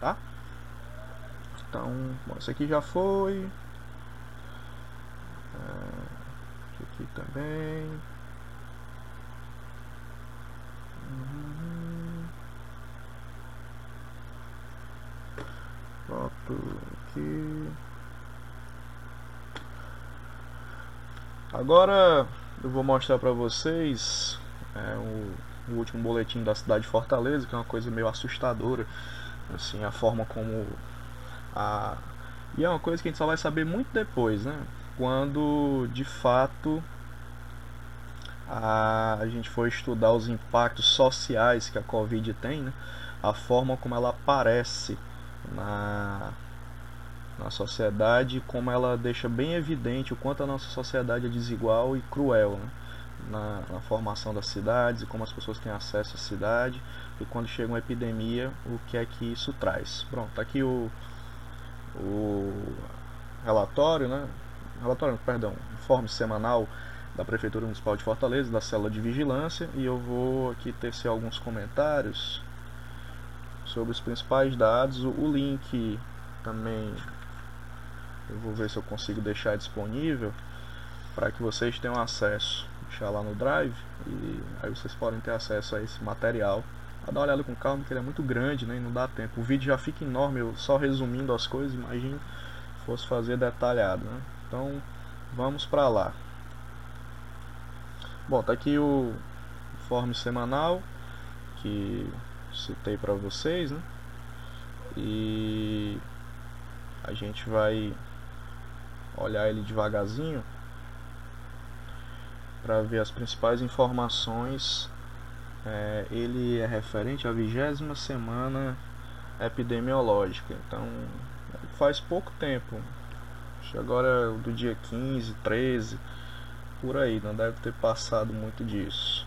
Tá? Então, bom, esse aqui já foi. Aqui também. Pronto, aqui. Agora eu vou mostrar para vocês é, o, o, último boletim da cidade de Fortaleza, que é uma coisa meio assustadora, assim, a forma como a e é uma coisa que a gente só vai saber muito depois, né? Quando de fato a, a gente for estudar os impactos sociais que a Covid tem, né? A forma como ela aparece na, na sociedade, como ela deixa bem evidente o quanto a nossa sociedade é desigual e cruel né? na, na, formação das cidades e como as pessoas têm acesso à cidade e quando chega uma epidemia, o que é que isso traz. Pronto, tá aqui o, o relatório, né? Relatório, perdão, informe semanal da Prefeitura Municipal de Fortaleza, da célula de vigilância, e eu vou aqui tecer alguns comentários sobre os principais dados. O link também eu vou ver se eu consigo deixar disponível para que vocês tenham acesso. Deixar lá no Drive e aí vocês podem ter acesso a esse material. Dar uma olhada com calma, que ele é muito grande né, e não dá tempo. O vídeo já fica enorme, eu só resumindo as coisas, imagine fosse fazer detalhado. Né? Então vamos para lá. Bom, tá aqui o informe semanal que citei para vocês, né? E a gente vai olhar ele devagarzinho para ver as principais informações. É, ele é referente à vigésima semana epidemiológica, então faz pouco tempo, agora do dia 15, 13, por aí, não deve ter passado muito disso,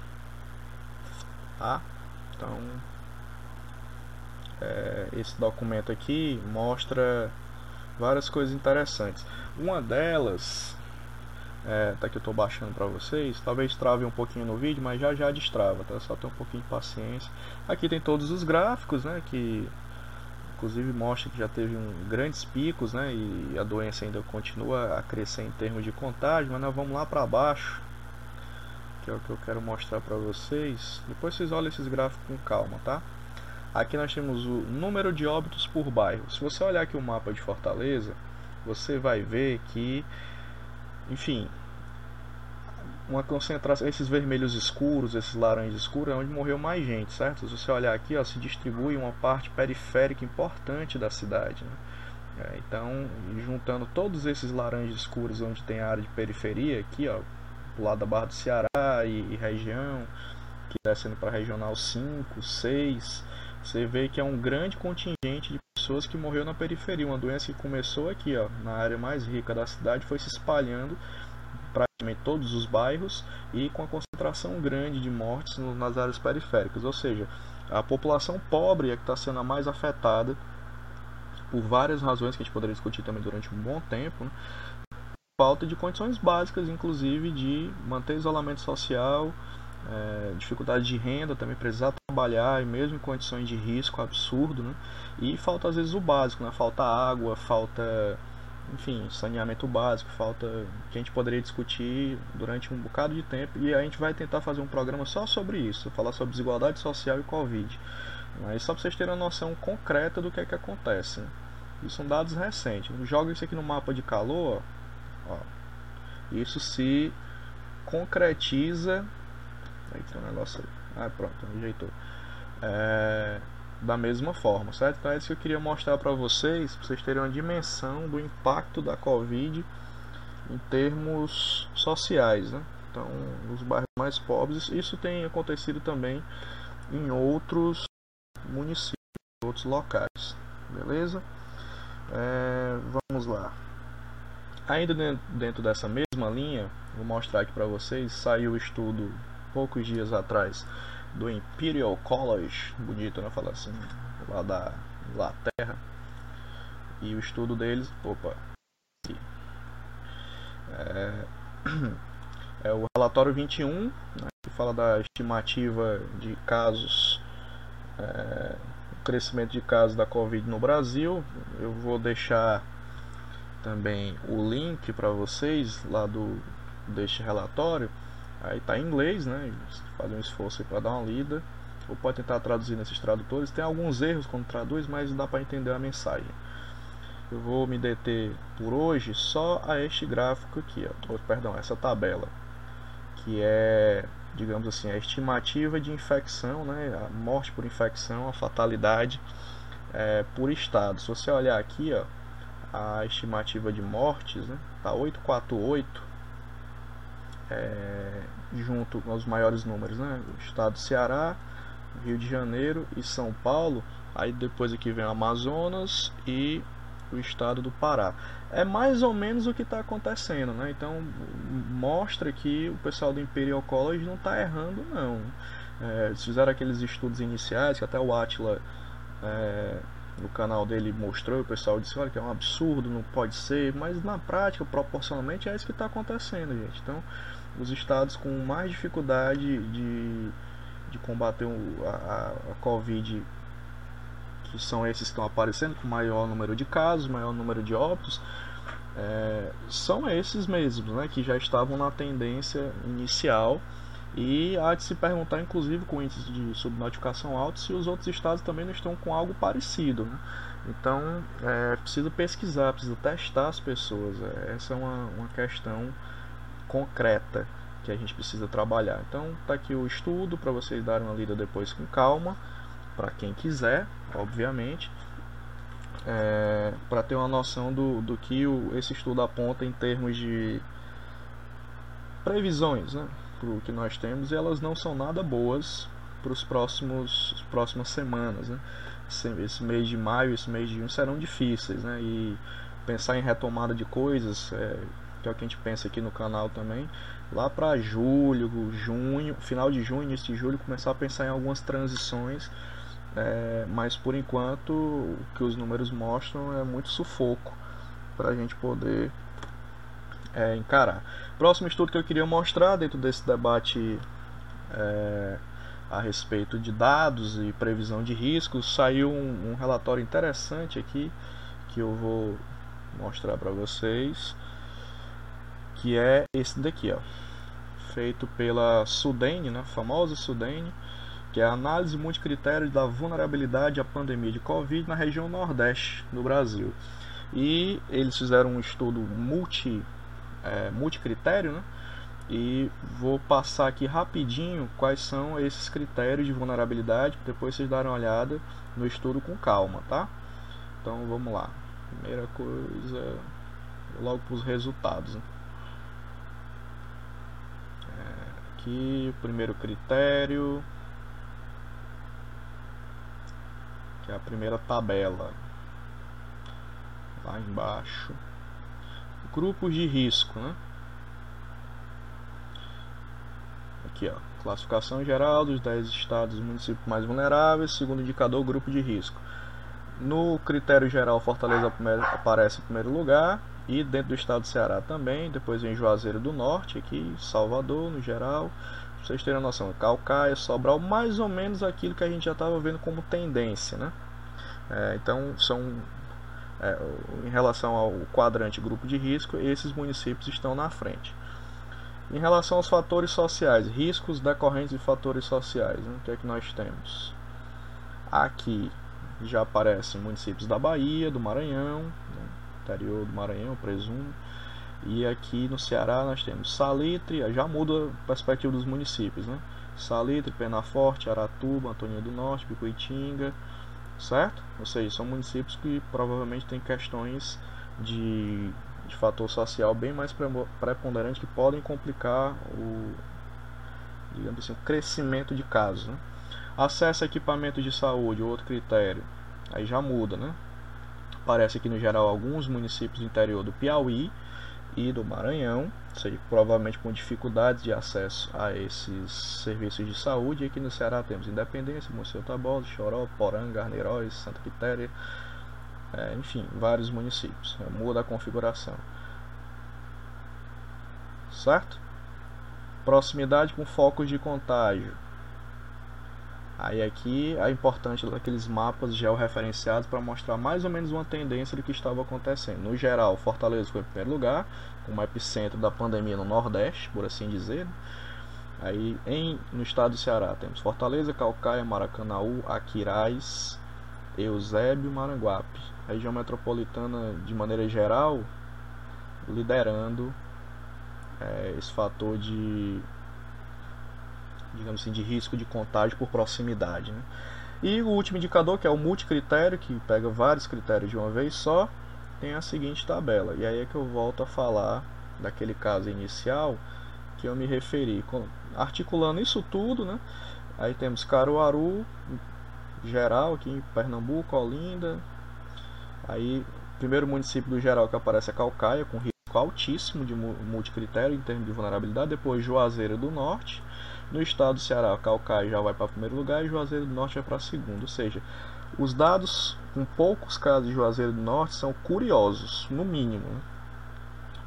tá? Então é, esse documento aqui mostra várias coisas interessantes. Uma delas, é, tá que eu estou baixando para vocês, talvez trave um pouquinho no vídeo, mas já já destrava, tá? Só ter um pouquinho de paciência. Aqui tem todos os gráficos, né? Que inclusive mostra que já teve um, grandes picos, né? E a doença ainda continua a crescer em termos de contágio, mas nós vamos lá para baixo, que é o que eu quero mostrar para vocês. Depois vocês olhem esses gráficos com calma, tá? Aqui nós temos o número de óbitos por bairro. Se você olhar aqui o mapa de Fortaleza, você vai ver que, enfim, uma concentração, esses vermelhos escuros, esses laranjas escuros, é onde morreu mais gente, certo? Se você olhar aqui, ó, se distribui uma parte periférica importante da cidade. Né? É, então, juntando todos esses laranjas escuros onde tem a área de periferia, aqui, ó, do lado da Barra do Ceará e, e região, que descendo para regional 5, 6, você vê que é um grande contingente de pessoas que morreu na periferia. Uma doença que começou aqui, ó, na área mais rica da cidade, foi se espalhando praticamente todos os bairros e com a concentração grande de mortes nas áreas periféricas. Ou seja, a população pobre é que está sendo a mais afetada por várias razões que a gente poderia discutir também durante um bom tempo. Né? Falta de condições básicas, inclusive de manter isolamento social, é, dificuldade de renda, também precisar trabalhar e mesmo em condições de risco absurdo, né? E falta às vezes o básico, né? Falta água, falta, enfim, saneamento básico, falta que a gente poderia discutir durante um bocado de tempo e a gente vai tentar fazer um programa só sobre isso, falar sobre desigualdade social e Covid. Mas só para vocês terem uma noção concreta do que é que acontece. Né? Isso são dados recentes. Joga isso aqui no mapa de calor, ó. Isso se concretiza. Aí tem um negócio. Ah, pronto, ajeitou. É, da mesma forma, certo? Então é isso que eu queria mostrar para vocês, para vocês terem uma dimensão do impacto da Covid em termos sociais, né? Então, nos bairros mais pobres, isso tem acontecido também em outros municípios, outros locais, beleza? É, vamos lá. Ainda dentro dessa mesma linha, vou mostrar aqui para vocês, saiu o estudo poucos dias atrás do Imperial College, bonito, né? Falar assim, lá da Inglaterra. E o estudo deles, opa, é, é o relatório 21, né, que fala da estimativa de casos é, crescimento de casos da Covid no Brasil. Eu vou deixar também o link para vocês lá do deste relatório. Aí tá em inglês, né? Fazer um esforço para dar uma lida. Ou pode tentar traduzir nesses tradutores. Tem alguns erros quando traduz, mas dá para entender a mensagem. Eu vou me deter por hoje só a este gráfico aqui, ó. perdão, essa tabela, que é digamos assim, a estimativa de infecção, né, a morte por infecção, a fatalidade é, por estado. Se você olhar aqui, ó, a estimativa de mortes, né, tá 848, é, junto com os maiores números, né, o estado do Ceará, Rio de Janeiro e São Paulo. Aí depois aqui vem o Amazonas e o estado do Pará. É mais ou menos o que está acontecendo, né? Então mostra que o pessoal do Imperial College não está errando, não. É, eles fizeram aqueles estudos iniciais que até o Atila é, no canal dele mostrou, o pessoal disse, olha que é um absurdo, não pode ser, mas na prática, proporcionalmente, é isso que está acontecendo, gente. Então, os estados com mais dificuldade de, de combater a, a Covid que são esses que estão aparecendo com maior número de casos, maior número de óbitos, é, são esses mesmos, né, que já estavam na tendência inicial e há de se perguntar, inclusive, com índice de subnotificação alto, se os outros estados também não estão com algo parecido. Né? Então, é, precisa pesquisar, precisa testar as pessoas. É, essa é uma, uma questão concreta que a gente precisa trabalhar. Então, está aqui o estudo para vocês darem uma lida depois com calma para quem quiser, obviamente, é, para ter uma noção do, do que o, esse estudo aponta em termos de previsões né, para o que nós temos, e elas não são nada boas para os próximos próximas semanas. Né? Esse, esse, mês de maio, esse mês de junho serão difíceis, né? E pensar em retomada de coisas, é, que é o que a gente pensa aqui no canal também, lá para julho, junho, final de junho, início de julho, começar a pensar em algumas transições é, mas por enquanto o que os números mostram é muito sufoco para a gente poder é, encarar. Próximo estudo que eu queria mostrar dentro desse debate é, a respeito de dados e previsão de riscos, saiu um, um relatório interessante aqui que eu vou mostrar para vocês, que é esse daqui, ó. feito pela Sudene, né, famosa Sudene, que é a análise multicritério da vulnerabilidade à pandemia de Covid na região Nordeste do Brasil. E eles fizeram um estudo multi, é, multicritério, né? E vou passar aqui rapidinho quais são esses critérios de vulnerabilidade, depois vocês darem uma olhada no estudo com calma, tá? Então vamos lá. Primeira coisa, logo para os resultados. Né? É, aqui, o primeiro critério, que é a primeira tabela, lá embaixo. Grupos de risco, né? Aqui, ó, classificação geral dos 10 estados e municípios mais vulneráveis, segundo indicador, grupo de risco. No critério geral, Fortaleza aparece em primeiro lugar, e dentro do estado do Ceará também, depois vem Juazeiro do Norte, aqui, Salvador, no geral, pra vocês terem noção, Calcaia, Sobral, mais ou menos aquilo que a gente já estava vendo como tendência, né? É, então, são, é, em relação ao quadrante grupo de risco, esses municípios estão na frente. Em relação aos fatores sociais, riscos decorrentes de fatores sociais, né? o que é que nós temos? Aqui já aparecem municípios da Bahia, do Maranhão? Interior do Maranhão, presumo. E aqui no Ceará nós temos Salitre, já muda a perspectiva dos municípios, né? Salitre, Penaforte, Aratuba, Antônio do Norte, Picuitinga, certo? Ou seja, são municípios que provavelmente têm questões de de fator social bem mais preponderante que podem complicar o, digamos assim, o crescimento de casos. Né? Acesso a equipamentos de saúde, outro critério, aí já muda, né? Aparece aqui no geral alguns municípios do interior do Piauí e do Maranhão, seja, provavelmente com dificuldades de acesso a esses serviços de saúde. E aqui no Ceará temos Independência, Monsenhor Tabosa, Choró, Poranga, Arneiroz, Santa Quitéria, é, enfim, vários municípios. É, muda a configuração. Certo? Proximidade com focos de contágio. Aí aqui é importante aqueles mapas georreferenciados para mostrar mais ou menos uma tendência do que estava acontecendo. No geral, Fortaleza foi em primeiro lugar, como epicentro da pandemia no Nordeste, por assim dizer. Aí em, no estado do Ceará temos Fortaleza, Calcaia, Maracanaú, Aquiraz, Eusébio, Maranguape região metropolitana de maneira geral liderando é, esse fator de digamos assim de risco de contágio por proximidade né? e o último indicador que é o multicritério que pega vários critérios de uma vez só tem a seguinte tabela e aí é que eu volto a falar daquele caso inicial que eu me referi articulando isso tudo né aí temos Caruaru geral aqui em Pernambuco Olinda Aí, primeiro município do geral que aparece é Calcaia, com risco altíssimo de multicritério em termos de vulnerabilidade. Depois, Juazeiro do Norte. No estado do Ceará, Calcaia já vai para primeiro lugar e Juazeiro do Norte vai para segundo. Ou seja, os dados com poucos casos de Juazeiro do Norte são curiosos, no mínimo. Né?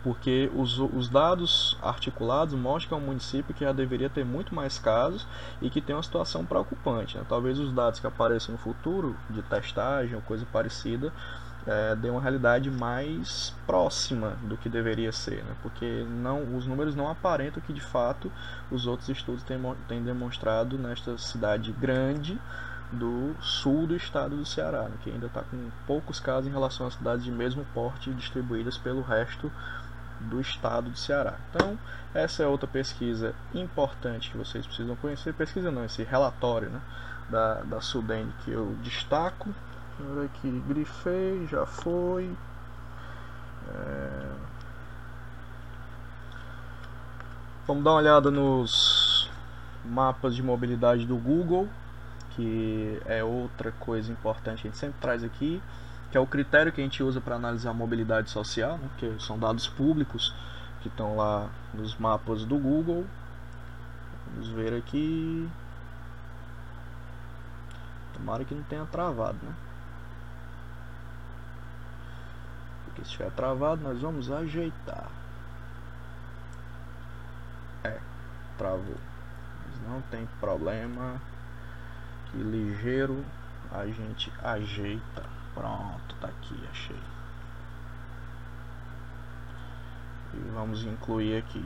porque os, os dados articulados mostram que é um município que já deveria ter muito mais casos e que tem uma situação preocupante. Né? Talvez os dados que apareçam no futuro, de testagem ou coisa parecida, é, dê uma realidade mais próxima do que deveria ser, né? porque não, os números não aparentam que de fato os outros estudos têm, têm demonstrado nesta cidade grande do sul do estado do Ceará, né? que ainda está com poucos casos em relação às cidades de mesmo porte distribuídas pelo resto do estado do Ceará. Então, essa é outra pesquisa importante que vocês precisam conhecer. Pesquisa não, esse relatório né, da, da Sudene que eu destaco. Aqui, grifei, já foi. É... Vamos dar uma olhada nos mapas de mobilidade do Google, que é outra coisa importante a gente sempre traz aqui que é o critério que a gente usa para analisar a mobilidade social, né, que são dados públicos que estão lá nos mapas do Google. Vamos ver aqui. Tomara que não tenha travado, né? que estiver travado, nós vamos ajeitar. É, travou. Mas não tem problema. Que ligeiro a gente ajeita. Pronto, tá aqui, achei. E vamos incluir aqui.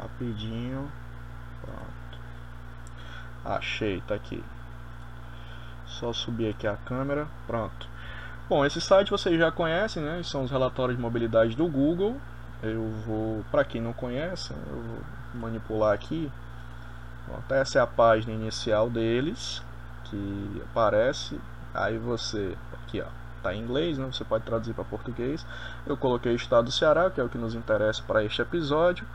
Rapidinho. Pronto. Achei, tá aqui. Só subir aqui a câmera. Pronto. Bom, esse site vocês já conhecem, né? São os relatórios de mobilidade do Google. Eu vou, para quem não conhece, eu vou manipular aqui. Pronto, essa é a página inicial deles que aparece. Aí você, aqui ó, tá em inglês, né? Você pode traduzir para português. Eu coloquei o estado do Ceará, que é o que nos interessa para este episódio,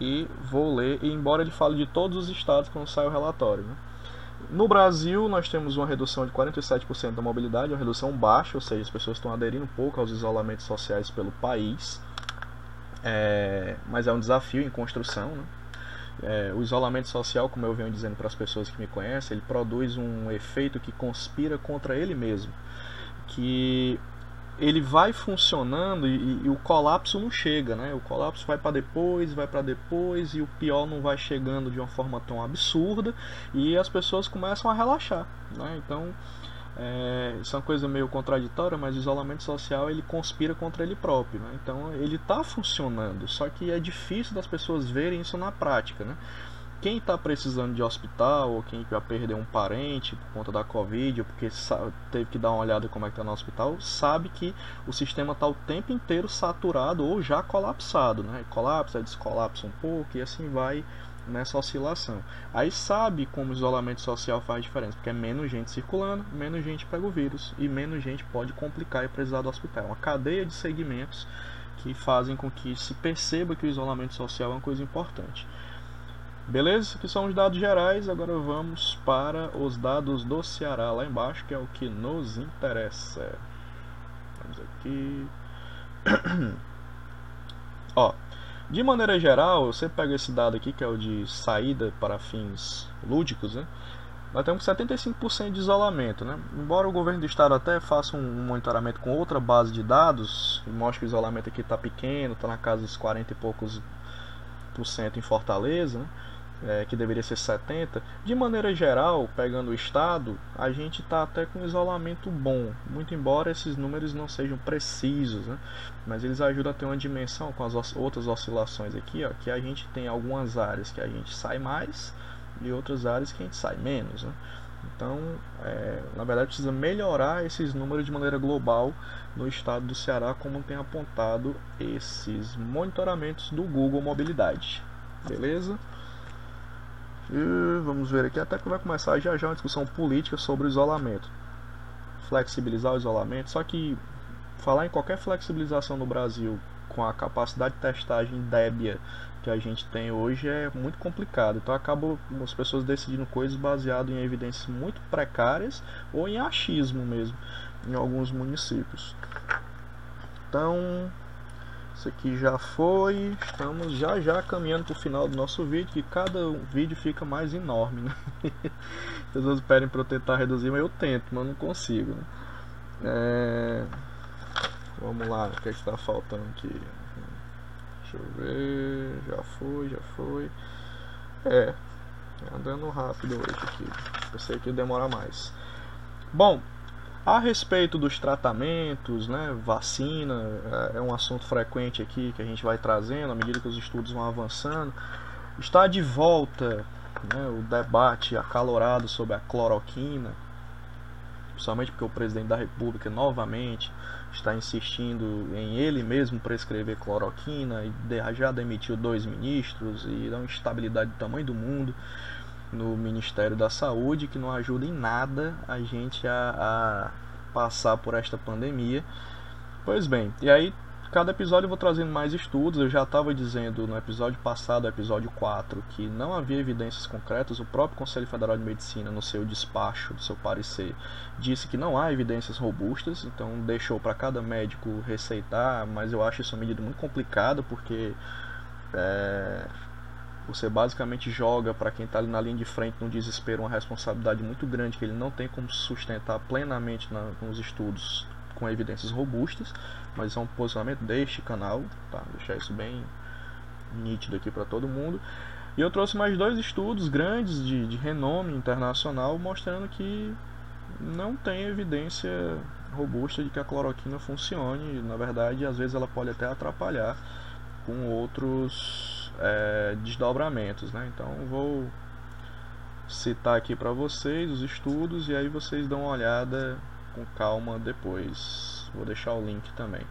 e vou ler. E embora ele fale de todos os estados quando sai o relatório, né? No Brasil, nós temos uma redução de 47% da mobilidade, uma redução baixa, ou seja, as pessoas estão aderindo pouco aos isolamentos sociais pelo país. É, mas é um desafio em construção. Né? É, o isolamento social, como eu venho dizendo para as pessoas que me conhecem, ele produz um efeito que conspira contra ele mesmo. Que ele vai funcionando e, e, o colapso não chega, né? O colapso vai para depois, vai para depois e o pior não vai chegando de uma forma tão absurda e as pessoas começam a relaxar, né? Então é, isso é uma coisa meio contraditória, mas o isolamento social ele conspira contra ele próprio, né? Então ele está funcionando, só que é difícil das pessoas verem isso na prática, né? Quem está precisando de hospital ou quem já perdeu um parente por conta da Covid ou porque teve que dar uma olhada como é que está no hospital, sabe que o sistema está o tempo inteiro saturado ou já colapsado, né? Colapsa, descolapsa um pouco e assim vai nessa oscilação. Aí sabe como o isolamento social faz diferença, porque é menos gente circulando, menos gente pega o vírus e menos gente pode complicar e precisar do hospital. É uma cadeia de segmentos que fazem com que se perceba que o isolamento social é uma coisa importante. Beleza? Que são os dados gerais. Agora vamos para os dados do Ceará lá embaixo, que é o que nos interessa. Vamos aqui. Ó, de maneira geral, você pega esse dado aqui, que é o de saída para fins lúdicos, né? Nós temos 75% de isolamento, né? Embora o governo do estado até faça um monitoramento com outra base de dados, e mostre que o isolamento aqui está pequeno, está na casa dos 40 e poucos por cento em Fortaleza, né? É, que deveria ser 70, de maneira geral, pegando o estado, a gente está até com isolamento bom, muito embora esses números não sejam precisos, né? mas eles ajudam a ter uma dimensão com as outras oscilações aqui, ó, que a gente tem algumas áreas que a gente sai mais e outras áreas que a gente sai menos. Né? Então, é, na verdade, precisa melhorar esses números de maneira global no estado do Ceará, como tem apontado esses monitoramentos do Google Mobilidade. Beleza? E vamos ver aqui, até que vai começar já já uma discussão política sobre o isolamento. Flexibilizar o isolamento, só que falar em qualquer flexibilização no Brasil com a capacidade de testagem débia que a gente tem hoje é muito complicado. Então acabam as pessoas decidindo coisas baseadas em evidências muito precárias ou em achismo mesmo em alguns municípios. Então, isso aqui já foi. Estamos já já caminhando para o final do nosso vídeo, que cada vídeo fica mais enorme. Né? Pessoas pedem para eu tentar reduzir, mas eu tento, mas não consigo. Né? É... Vamos lá, o que é está faltando aqui? Deixa eu ver. Já foi, já foi. É, andando rápido hoje aqui. Pensei que ia demorar mais. Bom, a respeito dos tratamentos, né, vacina, é, é um assunto frequente aqui que a gente vai trazendo à medida que os estudos vão avançando. Está de volta né, o debate acalorado sobre a cloroquina, principalmente porque o presidente da República novamente está insistindo em ele mesmo prescrever cloroquina e já demitiu dois ministros e dá uma instabilidade do tamanho do mundo no Ministério da Saúde que não ajuda em nada a gente a, a passar por esta pandemia. Pois bem, e aí cada episódio eu vou trazendo mais estudos. Eu já estava dizendo no episódio passado, episódio 4, que não havia evidências concretas. O próprio Conselho Federal de Medicina, no seu despacho, no seu parecer, disse que não há evidências robustas, então deixou para cada médico receitar, mas eu acho isso uma medida muito complicada porque é, você basicamente joga para quem está ali na linha de frente no desespero uma responsabilidade muito grande que ele não tem como sustentar plenamente na, nos estudos com evidências robustas, mas é um posicionamento deste canal, tá? Deixar isso bem nítido aqui para todo mundo. E eu trouxe mais dois estudos grandes de, de renome internacional mostrando que não tem evidência robusta de que a cloroquina funcione. Na verdade, às vezes ela pode até atrapalhar com outros é, desdobramentos, né? Então vou citar aqui para vocês os estudos e aí vocês dão uma olhada com calma depois. Vou deixar o link também.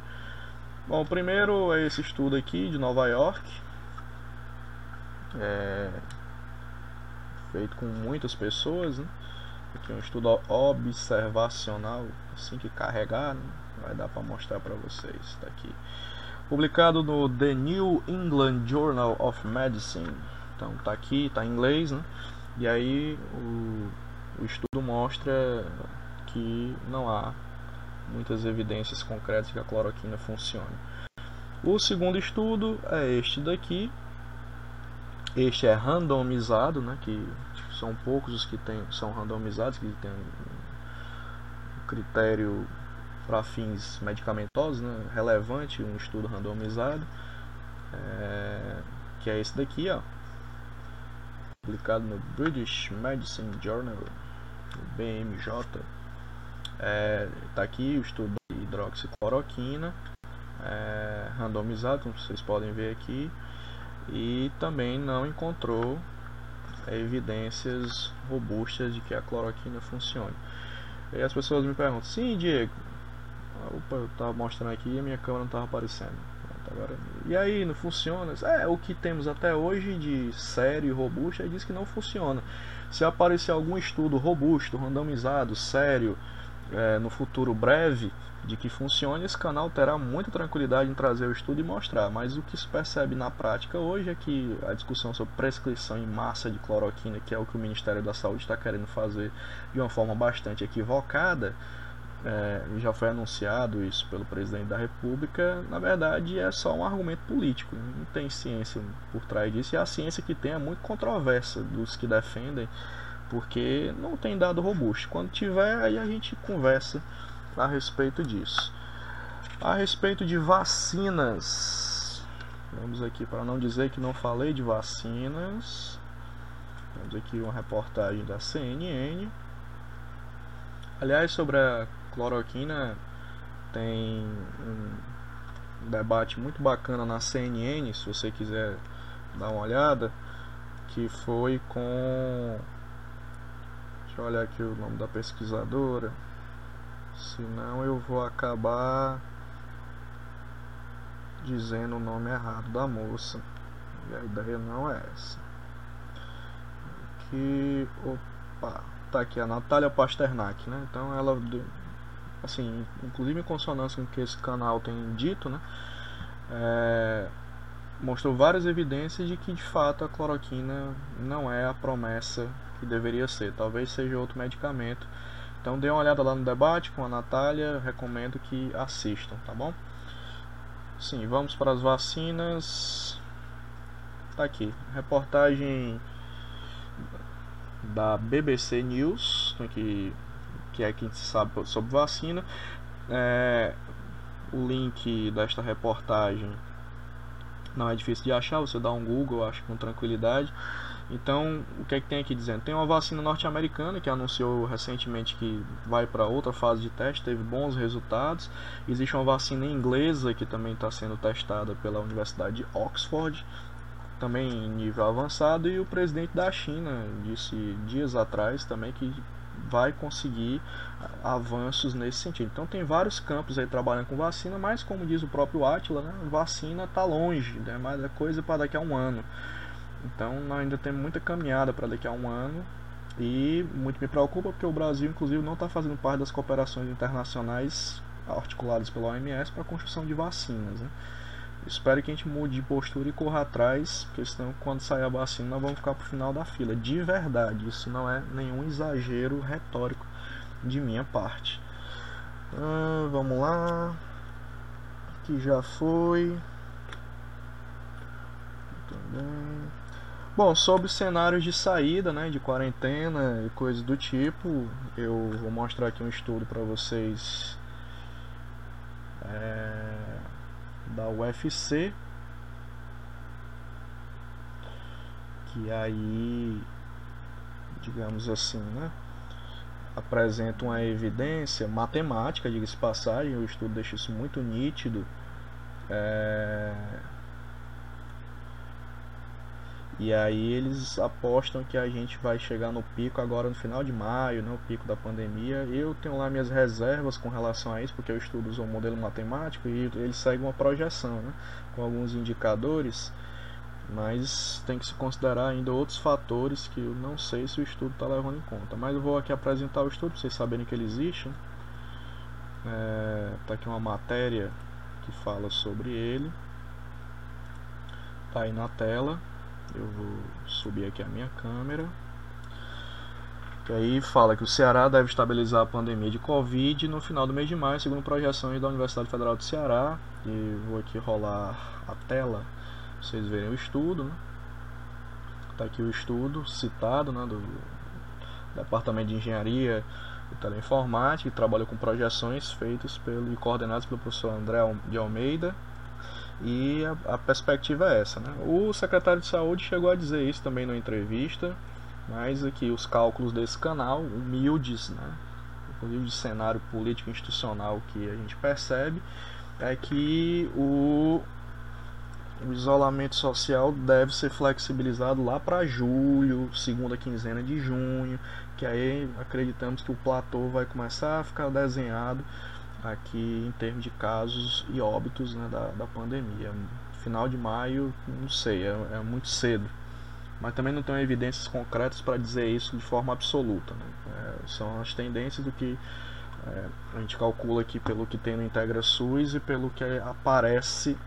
Bom, primeiro é esse estudo aqui de Nova York, é, feito com muitas pessoas, né? Aqui é um estudo observacional, assim que carregar, né? vai dar para mostrar para vocês. Está aqui, publicado no The New England Journal of Medicine. Então tá aqui, tá em inglês, né? E aí o, o estudo mostra que não há muitas evidências concretas que a cloroquina funcione. O segundo estudo é este daqui. Este é randomizado, né, que são poucos os que tem, são randomizados, que têm um critério para fins medicamentosos, né, relevante, um estudo randomizado, é, que é esse daqui, ó, publicado no British Medicine Journal, BMJ. É, tá aqui o estudo de hidroxicloroquina, é, randomizado, como vocês podem ver aqui, e também não encontrou evidências robustas de que a cloroquina funcione. E as pessoas me perguntam, sim Diego, opa, eu estava mostrando aqui e a minha câmera não estava aparecendo. Agora, e aí, não funciona? É, o que temos até hoje de sério e robusto é diz que não funciona. Se aparecer algum estudo robusto, randomizado, sério, é, no futuro breve de que funcione, esse canal terá muita tranquilidade em trazer o estudo e mostrar. Mas o que se percebe na prática hoje é que a discussão sobre prescrição em massa de cloroquina, que é o que o Ministério da Saúde está querendo fazer de uma forma bastante equivocada, é, já foi anunciado isso pelo presidente da República, na verdade é só um argumento político, não tem ciência por trás disso, e a ciência que tem é muito controversa dos que defendem porque não tem dado robusto. Quando tiver, aí a gente conversa a respeito disso. A respeito de vacinas, vamos aqui para não dizer que não falei de vacinas. Temos aqui uma reportagem da CNN. Aliás, sobre a cloroquina, tem um debate muito bacana na CNN, se você quiser dar uma olhada, que foi com Deixa eu olhar aqui o nome da pesquisadora. Senão eu vou acabar dizendo o nome errado da moça. E a ideia não é essa. Aqui. Opa! Tá aqui a Natália Pasternak, né? Então ela. Assim, inclusive em consonância com o que esse canal tem dito, né? É, mostrou várias evidências de que de fato a cloroquina não é a promessa que deveria ser. Talvez seja outro medicamento. Então dê uma olhada lá no debate com a Natália, recomendo que assistam, tá bom? Sim, vamos para as vacinas. Tá aqui, reportagem da BBC News, que, que é quem sabe sobre vacina. É, o link desta reportagem não é difícil de achar, você dá um Google, acho com tranquilidade. Então, o que é que tem aqui dizendo? Tem uma vacina norte-americana que anunciou recentemente que vai para outra fase de teste, teve bons resultados. Existe uma vacina inglesa que também está sendo testada pela Universidade de Oxford, também em nível avançado. E o presidente da China disse dias atrás também que vai conseguir avanços nesse sentido. Então tem vários campos aí trabalhando com vacina, mas como diz o próprio Atila, né, vacina está longe, né, mas é coisa para daqui a um ano. Então ainda temos muita caminhada para daqui a um ano e muito me preocupa porque o Brasil, inclusive, não está fazendo parte das cooperações internacionais articuladas pela OMS para a construção de vacinas. Né? Espero que a gente mude de postura e corra atrás, porque senão quando sair a vacina nós vamos ficar para o final da fila. De verdade, isso não é nenhum exagero retórico de minha parte. Ah, vamos lá. Que já foi. Bom, sobre cenários de saída, né, de quarentena e coisas do tipo, eu vou mostrar aqui um estudo para vocês é, da UFC, que aí, digamos assim, né, apresenta uma evidência matemática, diga-se passagem, o estudo deixa isso muito nítido. É, E aí eles apostam que a gente vai chegar no pico agora no final de maio, né, o pico da pandemia. Eu tenho lá minhas reservas com relação a isso, porque eu estudo o modelo matemático e ele segue uma projeção, né, com alguns indicadores, mas tem que se considerar ainda outros fatores que eu não sei se o estudo está levando em conta. Mas eu vou aqui apresentar o estudo para vocês saberem que ele existe. Está é, tá aqui uma matéria que fala sobre ele. Está aí na tela. Eu vou subir aqui a minha câmera. Que aí fala que o Ceará deve estabilizar a pandemia de Covid no final do mês de maio, segundo projeções da Universidade Federal do Ceará. E vou aqui rolar a tela para vocês verem o estudo. Né? aqui o estudo citado né, do Departamento de Engenharia e Teleinformática, que trabalha com projeções feitas pelo, e coordenadas pelo professor André de Almeida e a, a, perspectiva é essa. Né? O secretário de saúde chegou a dizer isso também na entrevista, mas aqui os cálculos desse canal, humildes, né? inclusive de cenário político institucional que a gente percebe, é que o, o isolamento social deve ser flexibilizado lá para julho, segunda quinzena de junho, que aí acreditamos que o platô vai começar a ficar desenhado aqui em termos de casos e óbitos né, da, da pandemia. Final de maio, não sei, é, é muito cedo. Mas também não tenho evidências concretas para dizer isso de forma absoluta. Né? É, são as tendências do que é, a gente calcula aqui pelo que tem no Integra SUS e pelo que aparece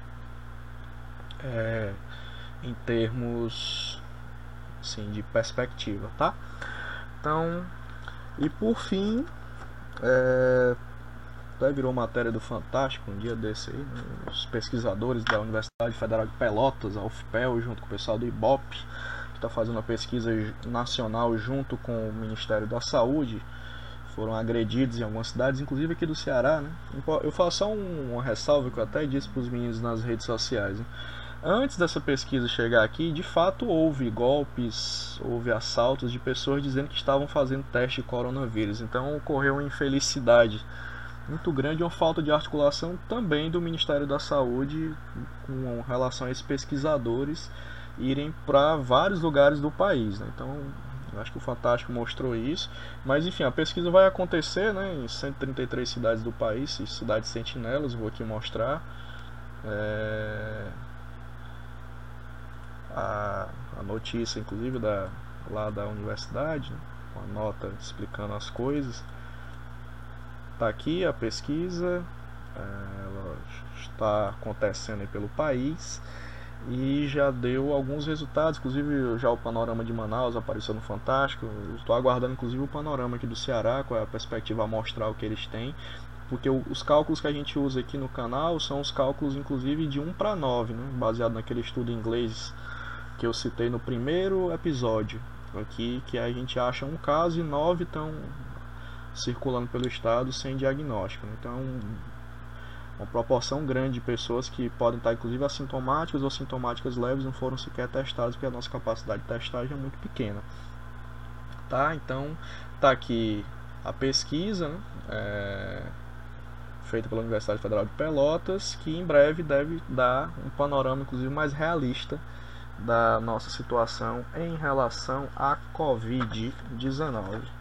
é, em termos assim, de perspectiva, tá? Então, e por fim, é, até virou matéria do Fantástico um dia desse aí, né? os pesquisadores da Universidade Federal de Pelotas, a UFPEL, junto com o pessoal do IBOP, que está fazendo uma pesquisa nacional junto com o Ministério da Saúde, foram agredidos em algumas cidades, inclusive aqui do Ceará. Né? Eu faço só um, uma que eu até disse para os meninos nas redes sociais. Né? Antes dessa pesquisa chegar aqui, de fato houve golpes, houve assaltos de pessoas dizendo que estavam fazendo teste de coronavírus. Então ocorreu uma infelicidade muito grande, uma falta de articulação também do Ministério da Saúde com relação a esses pesquisadores irem para vários lugares do país. Né? Então, acho que o Fantástico mostrou isso. Mas, enfim, a pesquisa vai acontecer né, em 133 cidades do país, cidades sentinelas, vou aqui mostrar. É... A, a, notícia, inclusive, da, lá da universidade, né, com a nota explicando as coisas. Está aqui a pesquisa, é, ela está acontecendo pelo país e já deu alguns resultados, inclusive já o panorama de Manaus apareceu no Fantástico. Estou aguardando inclusive o panorama aqui do Ceará, qual é a perspectiva amostral que eles têm, porque os cálculos que a gente usa aqui no canal são os cálculos inclusive de 1 para 9, né? baseado naquele estudo inglês que eu citei no primeiro episódio aqui, que a gente acha um caso e 9 estão circulando pelo estado sem diagnóstico. Então, uma proporção grande de pessoas que podem estar inclusive assintomáticas ou sintomáticas leves não foram sequer testadas porque a nossa capacidade de testagem é muito pequena. Tá? Então, tá aqui a pesquisa né? é, feita pela Universidade Federal de Pelotas, que em breve deve dar um panorama inclusive mais realista da nossa situação em relação à Covid-19.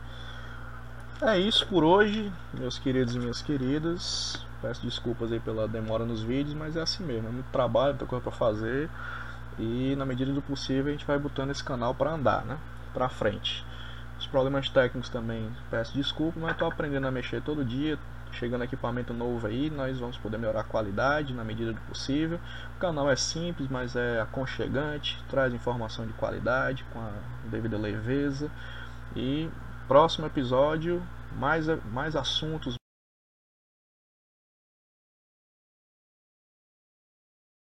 É isso por hoje, meus queridos e minhas queridas. Peço desculpas aí pela demora nos vídeos, mas é assim mesmo, é muito trabalho, muita coisa para fazer. E na medida do possível a gente vai botando esse canal para andar, né? Para frente. Os problemas técnicos também peço desculpa, mas estou aprendendo a mexer todo dia. Chegando equipamento novo aí, nós vamos poder melhorar a qualidade na medida do possível. O canal é simples, mas é aconchegante, traz informação de qualidade com a devida leveza. E Próximo episódio, mais, mais assuntos,